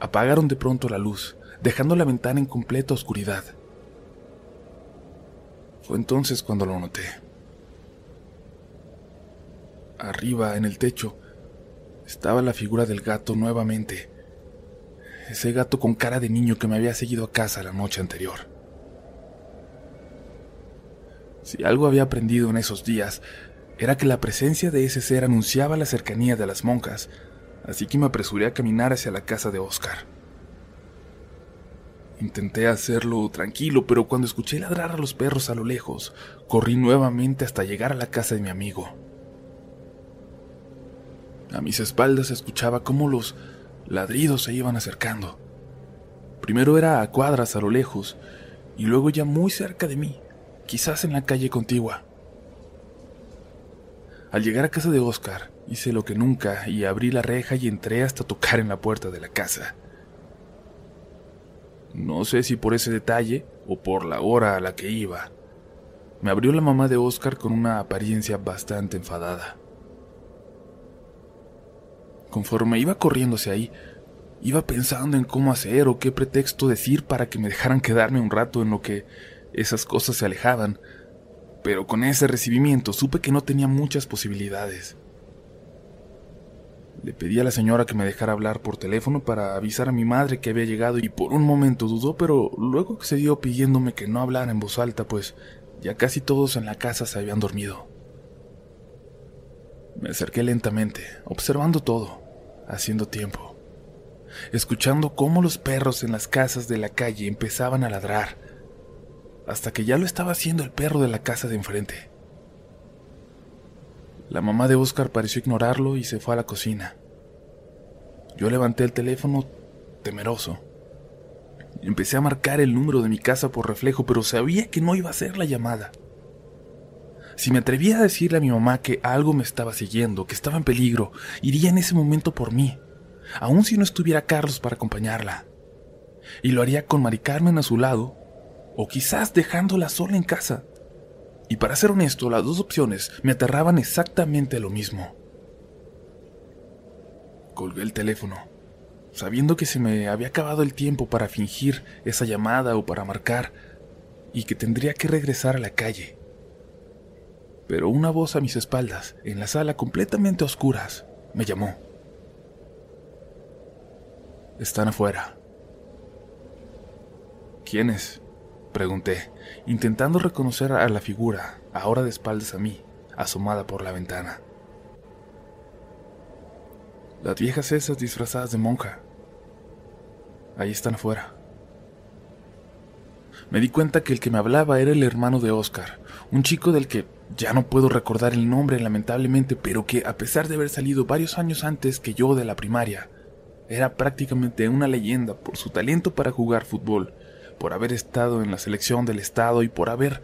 apagaron de pronto la luz, dejando la ventana en completa oscuridad. Fue entonces cuando lo noté. Arriba, en el techo, estaba la figura del gato nuevamente. Ese gato con cara de niño que me había seguido a casa la noche anterior. Si algo había aprendido en esos días, era que la presencia de ese ser anunciaba la cercanía de las monjas, así que me apresuré a caminar hacia la casa de Oscar. Intenté hacerlo tranquilo, pero cuando escuché ladrar a los perros a lo lejos, corrí nuevamente hasta llegar a la casa de mi amigo. A mis espaldas escuchaba cómo los ladridos se iban acercando. Primero era a cuadras a lo lejos, y luego ya muy cerca de mí, quizás en la calle contigua. Al llegar a casa de Oscar, hice lo que nunca y abrí la reja y entré hasta tocar en la puerta de la casa. No sé si por ese detalle o por la hora a la que iba. Me abrió la mamá de Oscar con una apariencia bastante enfadada. Conforme iba corriéndose ahí, iba pensando en cómo hacer o qué pretexto decir para que me dejaran quedarme un rato en lo que esas cosas se alejaban, pero con ese recibimiento supe que no tenía muchas posibilidades. Le pedí a la señora que me dejara hablar por teléfono para avisar a mi madre que había llegado y por un momento dudó, pero luego accedió pidiéndome que no hablara en voz alta, pues ya casi todos en la casa se habían dormido. Me acerqué lentamente, observando todo, haciendo tiempo, escuchando cómo los perros en las casas de la calle empezaban a ladrar, hasta que ya lo estaba haciendo el perro de la casa de enfrente. La mamá de Oscar pareció ignorarlo y se fue a la cocina. Yo levanté el teléfono temeroso. Empecé a marcar el número de mi casa por reflejo, pero sabía que no iba a ser la llamada. Si me atrevía a decirle a mi mamá que algo me estaba siguiendo, que estaba en peligro, iría en ese momento por mí, aun si no estuviera Carlos para acompañarla. Y lo haría con Mari Carmen a su lado, o quizás dejándola sola en casa. Y para ser honesto, las dos opciones me aterraban exactamente lo mismo. Colgué el teléfono, sabiendo que se me había acabado el tiempo para fingir esa llamada o para marcar, y que tendría que regresar a la calle. Pero una voz a mis espaldas, en la sala completamente oscuras, me llamó. Están afuera. ¿Quiénes? Pregunté, intentando reconocer a la figura, ahora de espaldas a mí, asomada por la ventana. Las viejas esas disfrazadas de monja. Ahí están afuera. Me di cuenta que el que me hablaba era el hermano de Oscar, un chico del que ya no puedo recordar el nombre lamentablemente, pero que a pesar de haber salido varios años antes que yo de la primaria, era prácticamente una leyenda por su talento para jugar fútbol por haber estado en la selección del Estado y por haber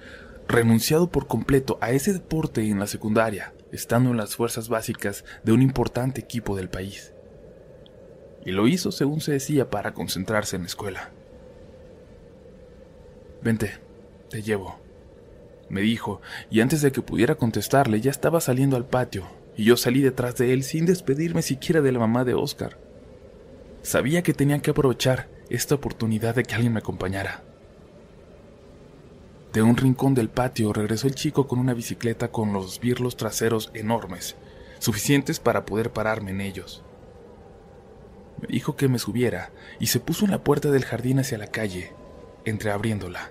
renunciado por completo a ese deporte en la secundaria, estando en las fuerzas básicas de un importante equipo del país. Y lo hizo, según se decía, para concentrarse en la escuela. Vente, te llevo, me dijo, y antes de que pudiera contestarle ya estaba saliendo al patio, y yo salí detrás de él sin despedirme siquiera de la mamá de Oscar. Sabía que tenía que aprovechar esta oportunidad de que alguien me acompañara. De un rincón del patio regresó el chico con una bicicleta con los birlos traseros enormes, suficientes para poder pararme en ellos. Me dijo que me subiera y se puso en la puerta del jardín hacia la calle, entreabriéndola.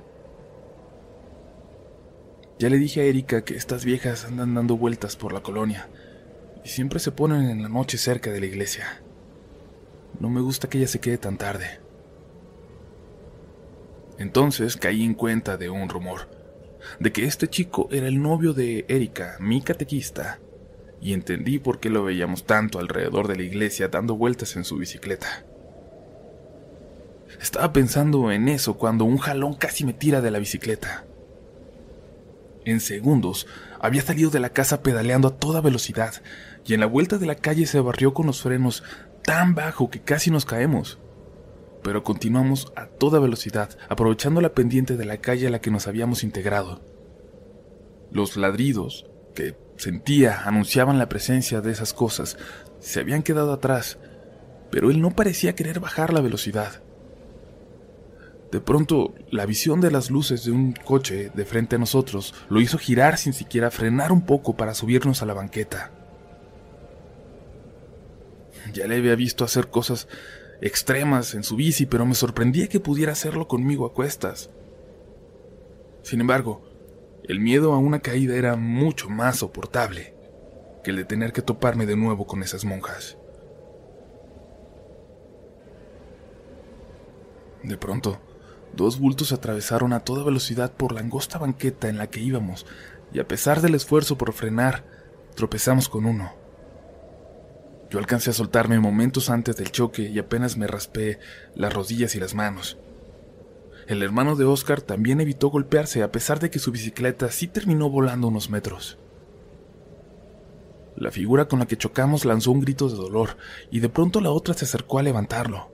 Ya le dije a Erika que estas viejas andan dando vueltas por la colonia y siempre se ponen en la noche cerca de la iglesia. No me gusta que ella se quede tan tarde. Entonces caí en cuenta de un rumor, de que este chico era el novio de Erika, mi catequista, y entendí por qué lo veíamos tanto alrededor de la iglesia dando vueltas en su bicicleta. Estaba pensando en eso cuando un jalón casi me tira de la bicicleta. En segundos había salido de la casa pedaleando a toda velocidad y en la vuelta de la calle se barrió con los frenos tan bajo que casi nos caemos pero continuamos a toda velocidad, aprovechando la pendiente de la calle a la que nos habíamos integrado. Los ladridos que sentía anunciaban la presencia de esas cosas se habían quedado atrás, pero él no parecía querer bajar la velocidad. De pronto, la visión de las luces de un coche de frente a nosotros lo hizo girar sin siquiera frenar un poco para subirnos a la banqueta. Ya le había visto hacer cosas extremas en su bici, pero me sorprendía que pudiera hacerlo conmigo a cuestas. Sin embargo, el miedo a una caída era mucho más soportable que el de tener que toparme de nuevo con esas monjas. De pronto, dos bultos atravesaron a toda velocidad por la angosta banqueta en la que íbamos, y a pesar del esfuerzo por frenar, tropezamos con uno. Yo alcancé a soltarme momentos antes del choque y apenas me raspé las rodillas y las manos. El hermano de Oscar también evitó golpearse a pesar de que su bicicleta sí terminó volando unos metros. La figura con la que chocamos lanzó un grito de dolor y de pronto la otra se acercó a levantarlo.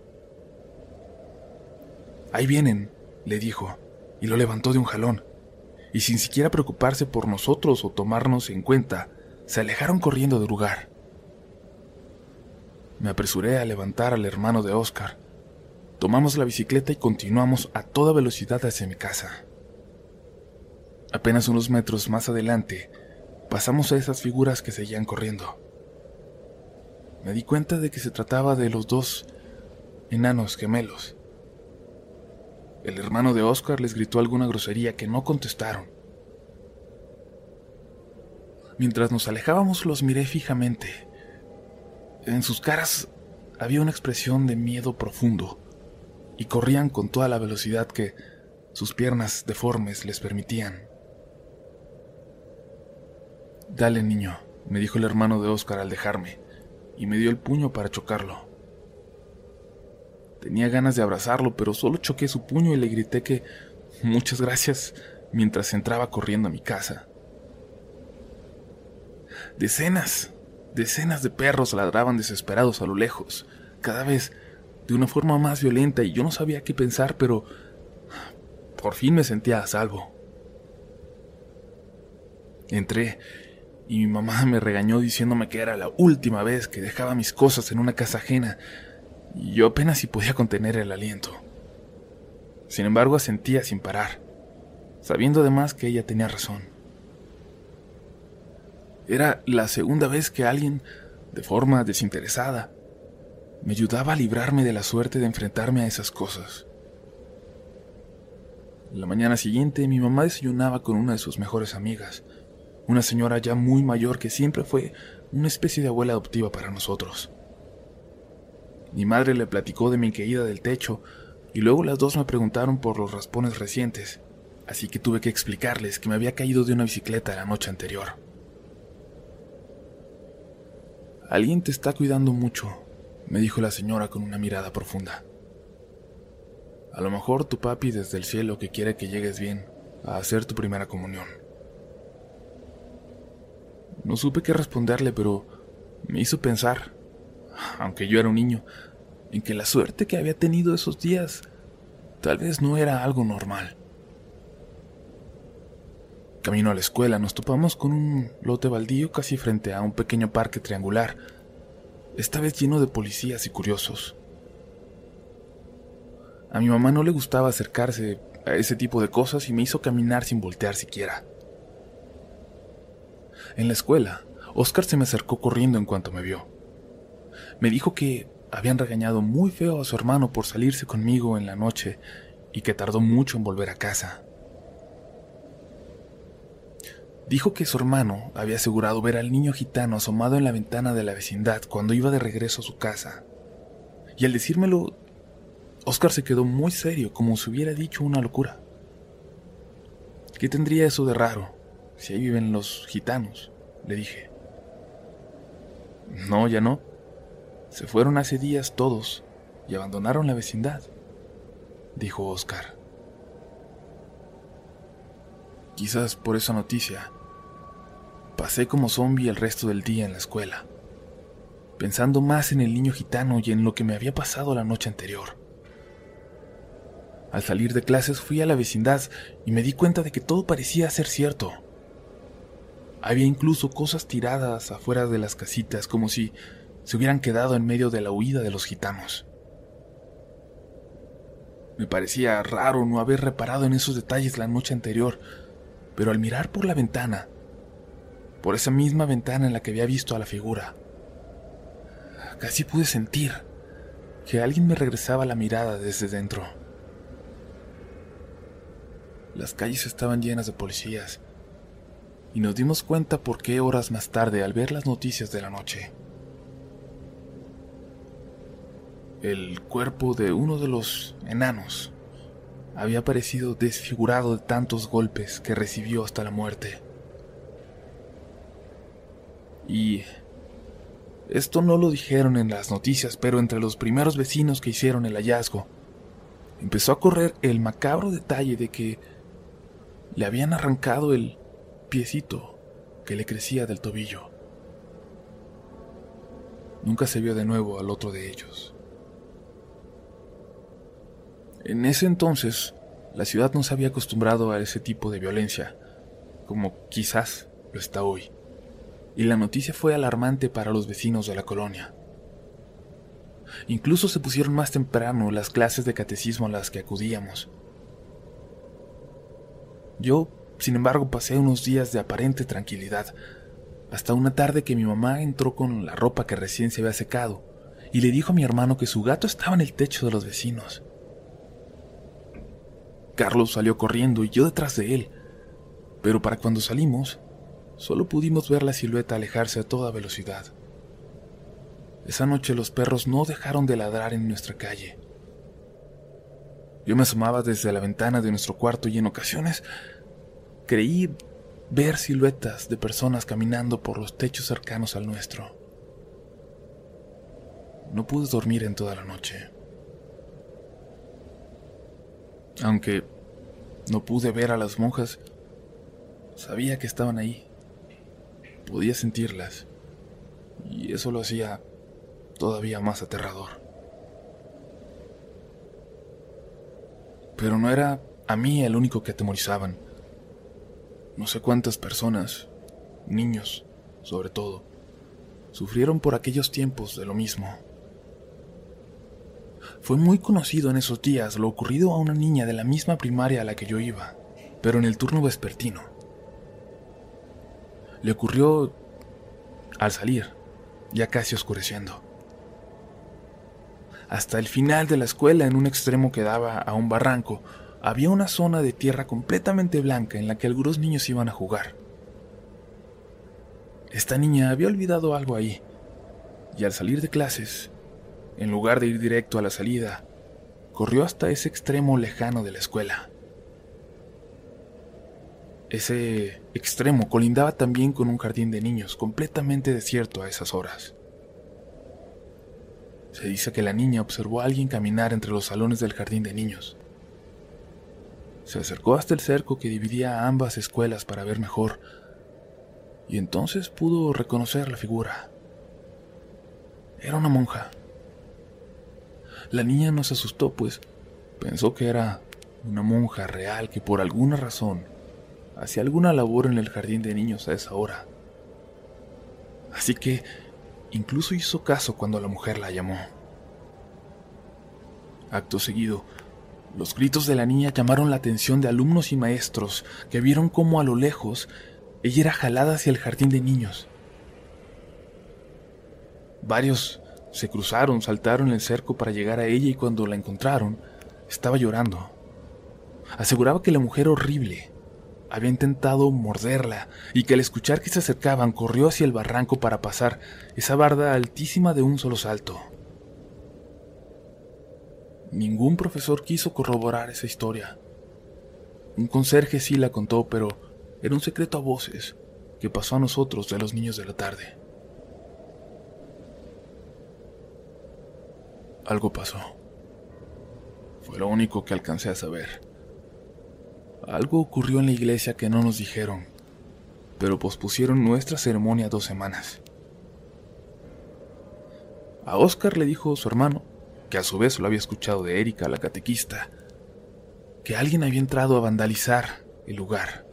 Ahí vienen, le dijo, y lo levantó de un jalón. Y sin siquiera preocuparse por nosotros o tomarnos en cuenta, se alejaron corriendo del lugar. Me apresuré a levantar al hermano de Oscar. Tomamos la bicicleta y continuamos a toda velocidad hacia mi casa. Apenas unos metros más adelante, pasamos a esas figuras que seguían corriendo. Me di cuenta de que se trataba de los dos enanos gemelos. El hermano de Oscar les gritó alguna grosería que no contestaron. Mientras nos alejábamos los miré fijamente. En sus caras había una expresión de miedo profundo y corrían con toda la velocidad que sus piernas deformes les permitían. Dale, niño, me dijo el hermano de Oscar al dejarme, y me dio el puño para chocarlo. Tenía ganas de abrazarlo, pero solo choqué su puño y le grité que muchas gracias mientras entraba corriendo a mi casa. Decenas, Decenas de perros ladraban desesperados a lo lejos, cada vez de una forma más violenta y yo no sabía qué pensar, pero por fin me sentía a salvo. Entré y mi mamá me regañó diciéndome que era la última vez que dejaba mis cosas en una casa ajena y yo apenas si podía contener el aliento. Sin embargo, asentía sin parar. sabiendo además que ella tenía razón. Era la segunda vez que alguien, de forma desinteresada, me ayudaba a librarme de la suerte de enfrentarme a esas cosas. La mañana siguiente mi mamá desayunaba con una de sus mejores amigas, una señora ya muy mayor que siempre fue una especie de abuela adoptiva para nosotros. Mi madre le platicó de mi caída del techo y luego las dos me preguntaron por los raspones recientes, así que tuve que explicarles que me había caído de una bicicleta la noche anterior. Alguien te está cuidando mucho, me dijo la señora con una mirada profunda. A lo mejor tu papi desde el cielo que quiere que llegues bien a hacer tu primera comunión. No supe qué responderle, pero me hizo pensar, aunque yo era un niño, en que la suerte que había tenido esos días tal vez no era algo normal. Camino a la escuela nos topamos con un lote baldío casi frente a un pequeño parque triangular, esta vez lleno de policías y curiosos. A mi mamá no le gustaba acercarse a ese tipo de cosas y me hizo caminar sin voltear siquiera. En la escuela, Oscar se me acercó corriendo en cuanto me vio. Me dijo que habían regañado muy feo a su hermano por salirse conmigo en la noche y que tardó mucho en volver a casa. Dijo que su hermano había asegurado ver al niño gitano asomado en la ventana de la vecindad cuando iba de regreso a su casa. Y al decírmelo, Oscar se quedó muy serio, como si hubiera dicho una locura. ¿Qué tendría eso de raro? Si ahí viven los gitanos, le dije. No, ya no. Se fueron hace días todos y abandonaron la vecindad, dijo Oscar. Quizás por esa noticia, pasé como zombie el resto del día en la escuela, pensando más en el niño gitano y en lo que me había pasado la noche anterior. Al salir de clases fui a la vecindad y me di cuenta de que todo parecía ser cierto. Había incluso cosas tiradas afuera de las casitas como si se hubieran quedado en medio de la huida de los gitanos. Me parecía raro no haber reparado en esos detalles la noche anterior, pero al mirar por la ventana, por esa misma ventana en la que había visto a la figura, casi pude sentir que alguien me regresaba la mirada desde dentro. Las calles estaban llenas de policías y nos dimos cuenta por qué horas más tarde al ver las noticias de la noche. El cuerpo de uno de los enanos había aparecido desfigurado de tantos golpes que recibió hasta la muerte. Y esto no lo dijeron en las noticias, pero entre los primeros vecinos que hicieron el hallazgo, empezó a correr el macabro detalle de que le habían arrancado el piecito que le crecía del tobillo. Nunca se vio de nuevo al otro de ellos. En ese entonces, la ciudad no se había acostumbrado a ese tipo de violencia, como quizás lo está hoy, y la noticia fue alarmante para los vecinos de la colonia. Incluso se pusieron más temprano las clases de catecismo a las que acudíamos. Yo sin embargo, pasé unos días de aparente tranquilidad, hasta una tarde que mi mamá entró con la ropa que recién se había secado y le dijo a mi hermano que su gato estaba en el techo de los vecinos. Carlos salió corriendo y yo detrás de él, pero para cuando salimos, solo pudimos ver la silueta alejarse a toda velocidad. Esa noche los perros no dejaron de ladrar en nuestra calle. Yo me asomaba desde la ventana de nuestro cuarto y en ocasiones Creí ver siluetas de personas caminando por los techos cercanos al nuestro. No pude dormir en toda la noche. Aunque no pude ver a las monjas, sabía que estaban ahí. Podía sentirlas. Y eso lo hacía todavía más aterrador. Pero no era a mí el único que atemorizaban. No sé cuántas personas, niños sobre todo, sufrieron por aquellos tiempos de lo mismo. Fue muy conocido en esos días lo ocurrido a una niña de la misma primaria a la que yo iba. pero en el turno vespertino. Le ocurrió al salir, ya casi oscureciendo. Hasta el final de la escuela, en un extremo que daba a un barranco, había una zona de tierra completamente blanca en la que algunos niños iban a jugar. Esta niña había olvidado algo ahí, y al salir de clases, en lugar de ir directo a la salida, corrió hasta ese extremo lejano de la escuela. Ese extremo colindaba también con un jardín de niños completamente desierto a esas horas. Se dice que la niña observó a alguien caminar entre los salones del jardín de niños. Se acercó hasta el cerco que dividía ambas escuelas para ver mejor, y entonces pudo reconocer la figura. Era una monja. La niña no se asustó, pues pensó que era una monja real que por alguna razón hacía alguna labor en el jardín de niños a esa hora. Así que incluso hizo caso cuando la mujer la llamó. Acto seguido, los gritos de la niña llamaron la atención de alumnos y maestros que vieron cómo a lo lejos ella era jalada hacia el jardín de niños. Varios se cruzaron, saltaron el cerco para llegar a ella y cuando la encontraron, estaba llorando. Aseguraba que la mujer horrible había intentado morderla y que al escuchar que se acercaban corrió hacia el barranco para pasar esa barda altísima de un solo salto. Ningún profesor quiso corroborar esa historia. Un conserje sí la contó, pero era un secreto a voces que pasó a nosotros de los niños de la tarde. Algo pasó. Fue lo único que alcancé a saber. Algo ocurrió en la iglesia que no nos dijeron, pero pospusieron nuestra ceremonia dos semanas. A Oscar le dijo su hermano, que a su vez lo había escuchado de Erika, la catequista, que alguien había entrado a vandalizar el lugar.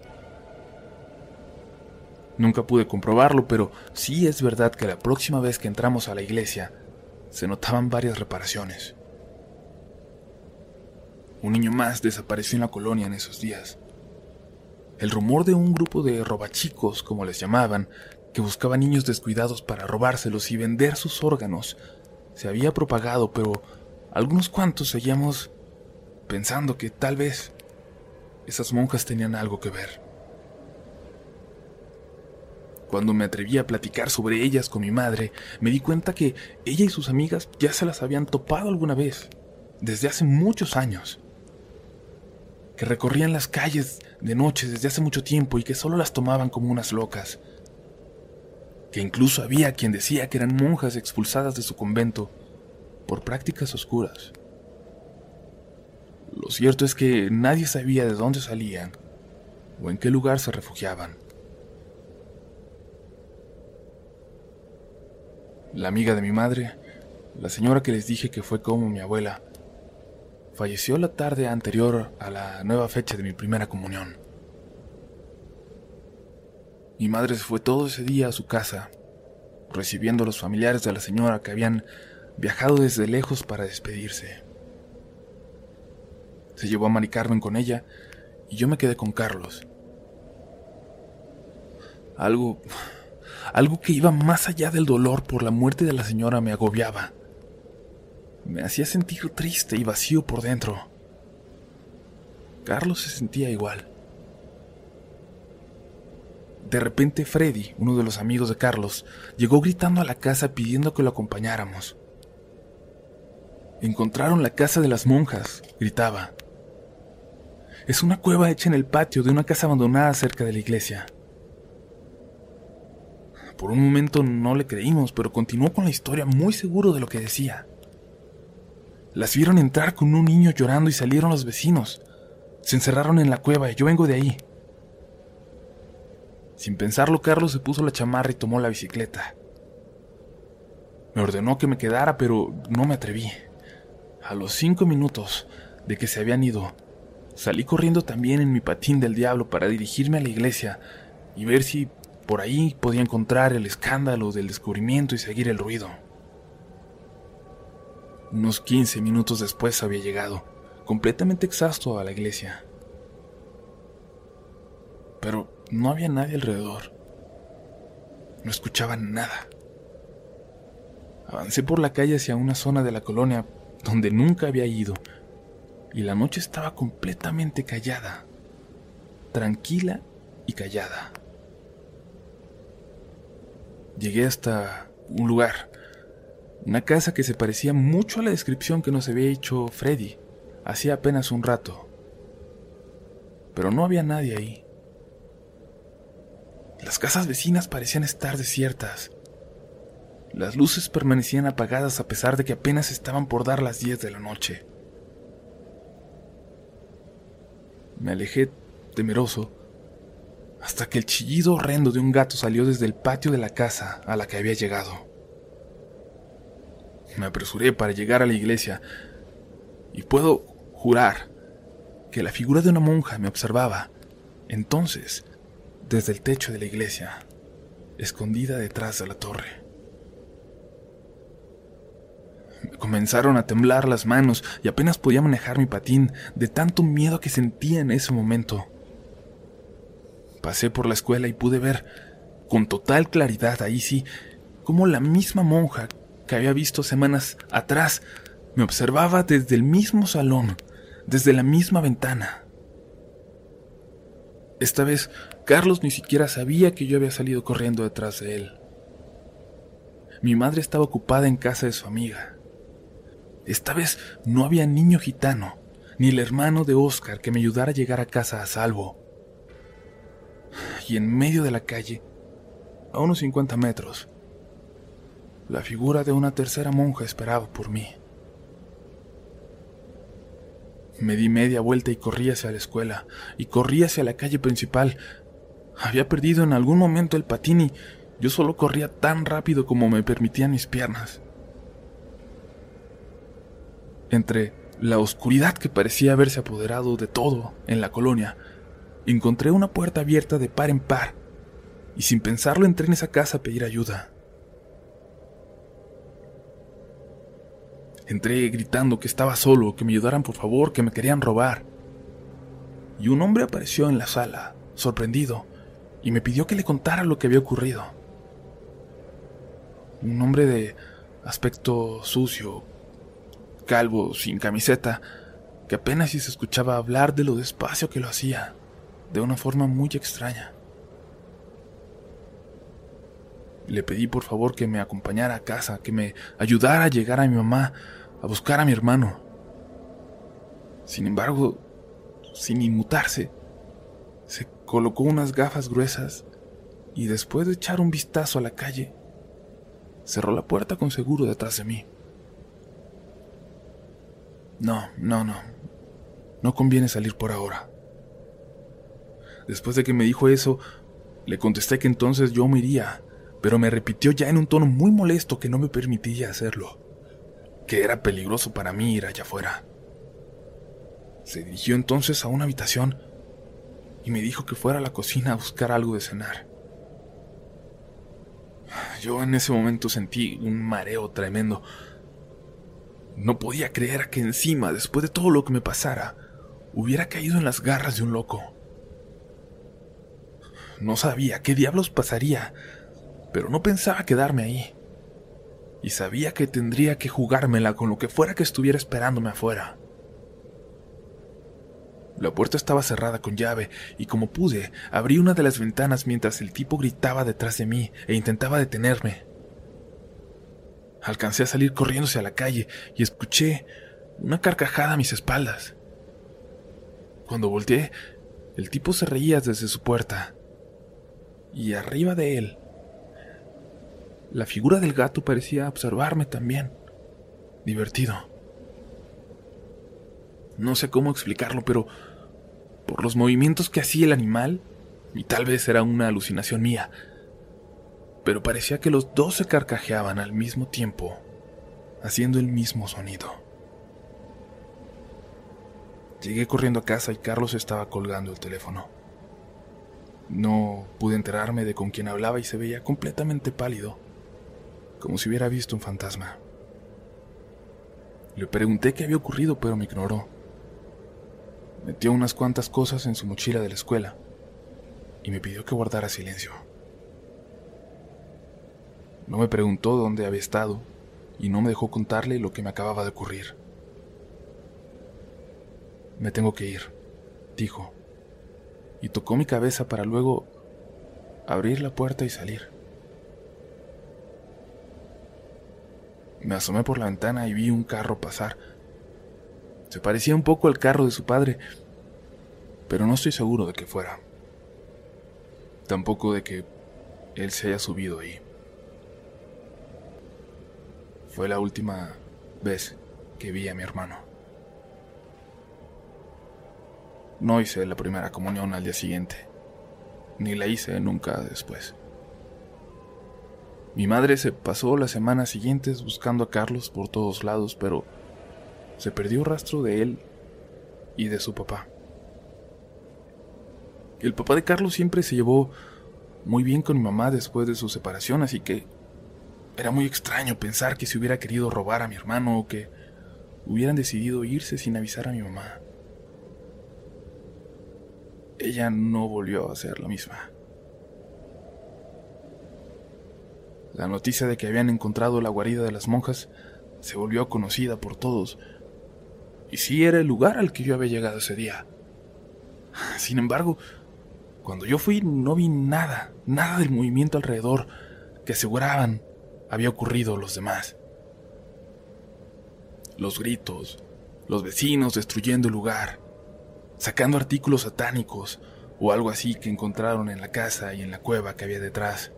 Nunca pude comprobarlo, pero sí es verdad que la próxima vez que entramos a la iglesia se notaban varias reparaciones. Un niño más desapareció en la colonia en esos días. El rumor de un grupo de robachicos, como les llamaban, que buscaba niños descuidados para robárselos y vender sus órganos, se había propagado, pero algunos cuantos seguíamos pensando que tal vez esas monjas tenían algo que ver. Cuando me atreví a platicar sobre ellas con mi madre, me di cuenta que ella y sus amigas ya se las habían topado alguna vez, desde hace muchos años que recorrían las calles de noche desde hace mucho tiempo y que solo las tomaban como unas locas, que incluso había quien decía que eran monjas expulsadas de su convento por prácticas oscuras. Lo cierto es que nadie sabía de dónde salían o en qué lugar se refugiaban. La amiga de mi madre, la señora que les dije que fue como mi abuela, falleció la tarde anterior a la nueva fecha de mi primera comunión. Mi madre se fue todo ese día a su casa, recibiendo a los familiares de la señora que habían viajado desde lejos para despedirse. Se llevó a Mari Carmen con ella y yo me quedé con Carlos. Algo algo que iba más allá del dolor por la muerte de la señora me agobiaba me hacía sentir triste y vacío por dentro. Carlos se sentía igual. De repente Freddy, uno de los amigos de Carlos, llegó gritando a la casa pidiendo que lo acompañáramos. Encontraron la casa de las monjas, gritaba. Es una cueva hecha en el patio de una casa abandonada cerca de la iglesia. Por un momento no le creímos, pero continuó con la historia muy seguro de lo que decía. Las vieron entrar con un niño llorando y salieron los vecinos. Se encerraron en la cueva y yo vengo de ahí. Sin pensarlo, Carlos se puso la chamarra y tomó la bicicleta. Me ordenó que me quedara, pero no me atreví. A los cinco minutos de que se habían ido, salí corriendo también en mi patín del diablo para dirigirme a la iglesia y ver si por ahí podía encontrar el escándalo del descubrimiento y seguir el ruido. Unos 15 minutos después había llegado, completamente exhausto a la iglesia. pero no había nadie alrededor. No escuchaba nada. Avancé por la calle hacia una zona de la colonia donde nunca había ido y la noche estaba completamente callada, tranquila y callada. Llegué hasta un lugar, una casa que se parecía mucho a la descripción que nos había hecho Freddy hacía apenas un rato, pero no había nadie ahí. Las casas vecinas parecían estar desiertas. Las luces permanecían apagadas a pesar de que apenas estaban por dar las 10 de la noche. Me alejé temeroso hasta que el chillido horrendo de un gato salió desde el patio de la casa a la que había llegado. Me apresuré para llegar a la iglesia y puedo jurar que la figura de una monja me observaba entonces desde el techo de la iglesia, escondida detrás de la torre. comenzaron a temblar las manos y apenas podía manejar mi patín de tanto miedo que sentía en ese momento. Pasé por la escuela y pude ver, con total claridad ahí sí, cómo la misma monja que había visto semanas atrás me observaba desde el mismo salón, desde la misma ventana. Esta vez, Carlos ni siquiera sabía que yo había salido corriendo detrás de él. Mi madre estaba ocupada en casa de su amiga. Esta vez no había niño gitano, ni el hermano de Oscar que me ayudara a llegar a casa a salvo. Y en medio de la calle, a unos 50 metros, la figura de una tercera monja esperaba por mí. Me di media vuelta y corrí hacia la escuela, y corrí hacia la calle principal. Había perdido en algún momento el patín y yo solo corría tan rápido como me permitían mis piernas entre la oscuridad que parecía haberse apoderado de todo en la colonia, encontré una puerta abierta de par en par, y sin pensarlo entré en esa casa a pedir ayuda. Entré gritando que estaba solo, que me ayudaran por favor, que me querían robar. Y un hombre apareció en la sala, sorprendido, y me pidió que le contara lo que había ocurrido. Un hombre de aspecto sucio, calvo, sin camiseta, que apenas si se escuchaba hablar de lo despacio que lo hacía, de una forma muy extraña. Le pedí por favor que me acompañara a casa, que me ayudara a llegar a mi mamá, a buscar a mi hermano. Sin embargo, sin inmutarse, se colocó unas gafas gruesas y después de echar un vistazo a la calle, cerró la puerta con seguro detrás de mí. No, no, no. No conviene salir por ahora. Después de que me dijo eso, le contesté que entonces yo me iría, pero me repitió ya en un tono muy molesto que no me permitía hacerlo, que era peligroso para mí ir allá afuera. Se dirigió entonces a una habitación y me dijo que fuera a la cocina a buscar algo de cenar. Yo en ese momento sentí un mareo tremendo. No podía creer que encima, después de todo lo que me pasara, hubiera caído en las garras de un loco. No sabía qué diablos pasaría, pero no pensaba quedarme ahí. Y sabía que tendría que jugármela con lo que fuera que estuviera esperándome afuera. La puerta estaba cerrada con llave y como pude, abrí una de las ventanas mientras el tipo gritaba detrás de mí e intentaba detenerme. Alcancé a salir corriendo hacia la calle y escuché una carcajada a mis espaldas. Cuando volteé, el tipo se reía desde su puerta. Y arriba de él, la figura del gato parecía observarme también, divertido. No sé cómo explicarlo, pero por los movimientos que hacía el animal, y tal vez era una alucinación mía, pero parecía que los dos se carcajeaban al mismo tiempo, haciendo el mismo sonido. Llegué corriendo a casa y Carlos estaba colgando el teléfono. No pude enterarme de con quién hablaba y se veía completamente pálido, como si hubiera visto un fantasma. Le pregunté qué había ocurrido, pero me ignoró. Metió unas cuantas cosas en su mochila de la escuela y me pidió que guardara silencio. No me preguntó dónde había estado y no me dejó contarle lo que me acababa de ocurrir. Me tengo que ir, dijo, y tocó mi cabeza para luego abrir la puerta y salir. Me asomé por la ventana y vi un carro pasar. Se parecía un poco al carro de su padre, pero no estoy seguro de que fuera. Tampoco de que él se haya subido ahí. Fue la última vez que vi a mi hermano. No hice la primera comunión al día siguiente, ni la hice nunca después. Mi madre se pasó las semanas siguientes buscando a Carlos por todos lados, pero se perdió rastro de él y de su papá. El papá de Carlos siempre se llevó muy bien con mi mamá después de su separación, así que era muy extraño pensar que se hubiera querido robar a mi hermano o que hubieran decidido irse sin avisar a mi mamá. Ella no volvió a ser la misma. La noticia de que habían encontrado la guarida de las monjas se volvió conocida por todos, y sí era el lugar al que yo había llegado ese día. Sin embargo, cuando yo fui no vi nada, nada del movimiento alrededor que aseguraban había ocurrido los demás. Los gritos, los vecinos destruyendo el lugar, sacando artículos satánicos o algo así que encontraron en la casa y en la cueva que había detrás.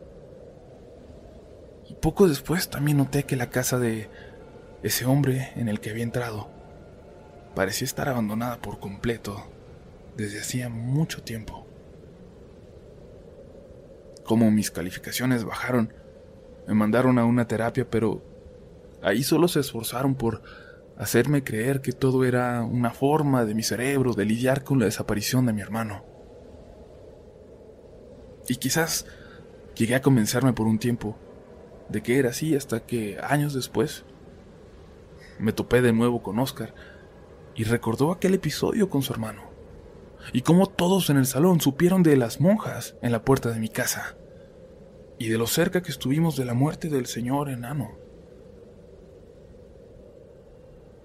Poco después también noté que la casa de ese hombre en el que había entrado parecía estar abandonada por completo desde hacía mucho tiempo. Como mis calificaciones bajaron, me mandaron a una terapia, pero ahí solo se esforzaron por hacerme creer que todo era una forma de mi cerebro de lidiar con la desaparición de mi hermano. Y quizás llegué a convencerme por un tiempo de que era así hasta que años después me topé de nuevo con Oscar y recordó aquel episodio con su hermano y cómo todos en el salón supieron de las monjas en la puerta de mi casa y de lo cerca que estuvimos de la muerte del señor enano.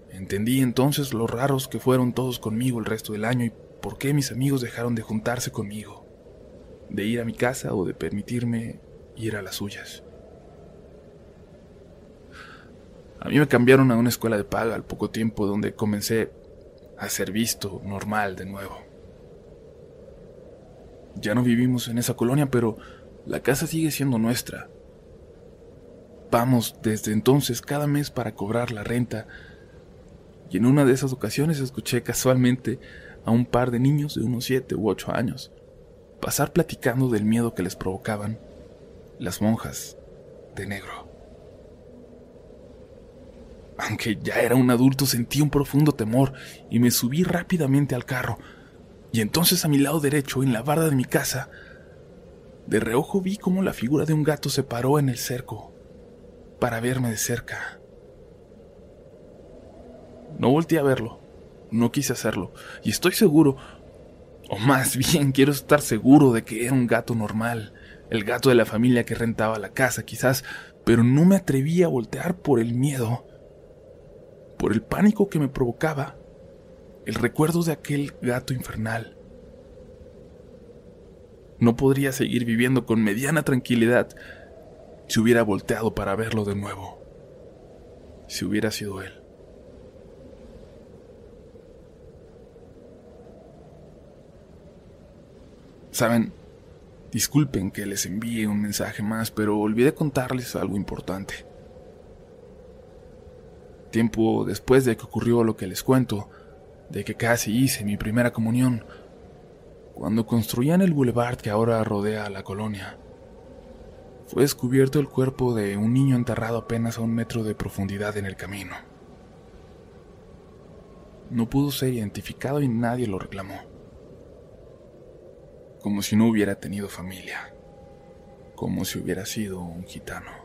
Entendí entonces lo raros que fueron todos conmigo el resto del año y por qué mis amigos dejaron de juntarse conmigo, de ir a mi casa o de permitirme ir a las suyas. A mí me cambiaron a una escuela de paga al poco tiempo donde comencé a ser visto normal de nuevo. Ya no vivimos en esa colonia, pero la casa sigue siendo nuestra. Vamos desde entonces cada mes para cobrar la renta y en una de esas ocasiones escuché casualmente a un par de niños de unos siete u ocho años pasar platicando del miedo que les provocaban las monjas de negro. Aunque ya era un adulto sentí un profundo temor y me subí rápidamente al carro. Y entonces a mi lado derecho, en la barda de mi casa, de reojo vi cómo la figura de un gato se paró en el cerco para verme de cerca. No volteé a verlo, no quise hacerlo, y estoy seguro, o más bien quiero estar seguro de que era un gato normal, el gato de la familia que rentaba la casa quizás, pero no me atreví a voltear por el miedo, por el pánico que me provocaba el recuerdo de aquel gato infernal. No podría seguir viviendo con mediana tranquilidad si hubiera volteado para verlo de nuevo, si hubiera sido él. Saben, disculpen que les envíe un mensaje más, pero olvidé contarles algo importante. Tiempo después de que ocurrió lo que les cuento, de que casi hice mi primera comunión, cuando construían el boulevard que ahora rodea la colonia, fue descubierto el cuerpo de un niño enterrado apenas a un metro de profundidad en el camino. No pudo ser identificado y nadie lo reclamó como si no hubiera tenido familia, como si hubiera sido un gitano.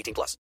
18 plus.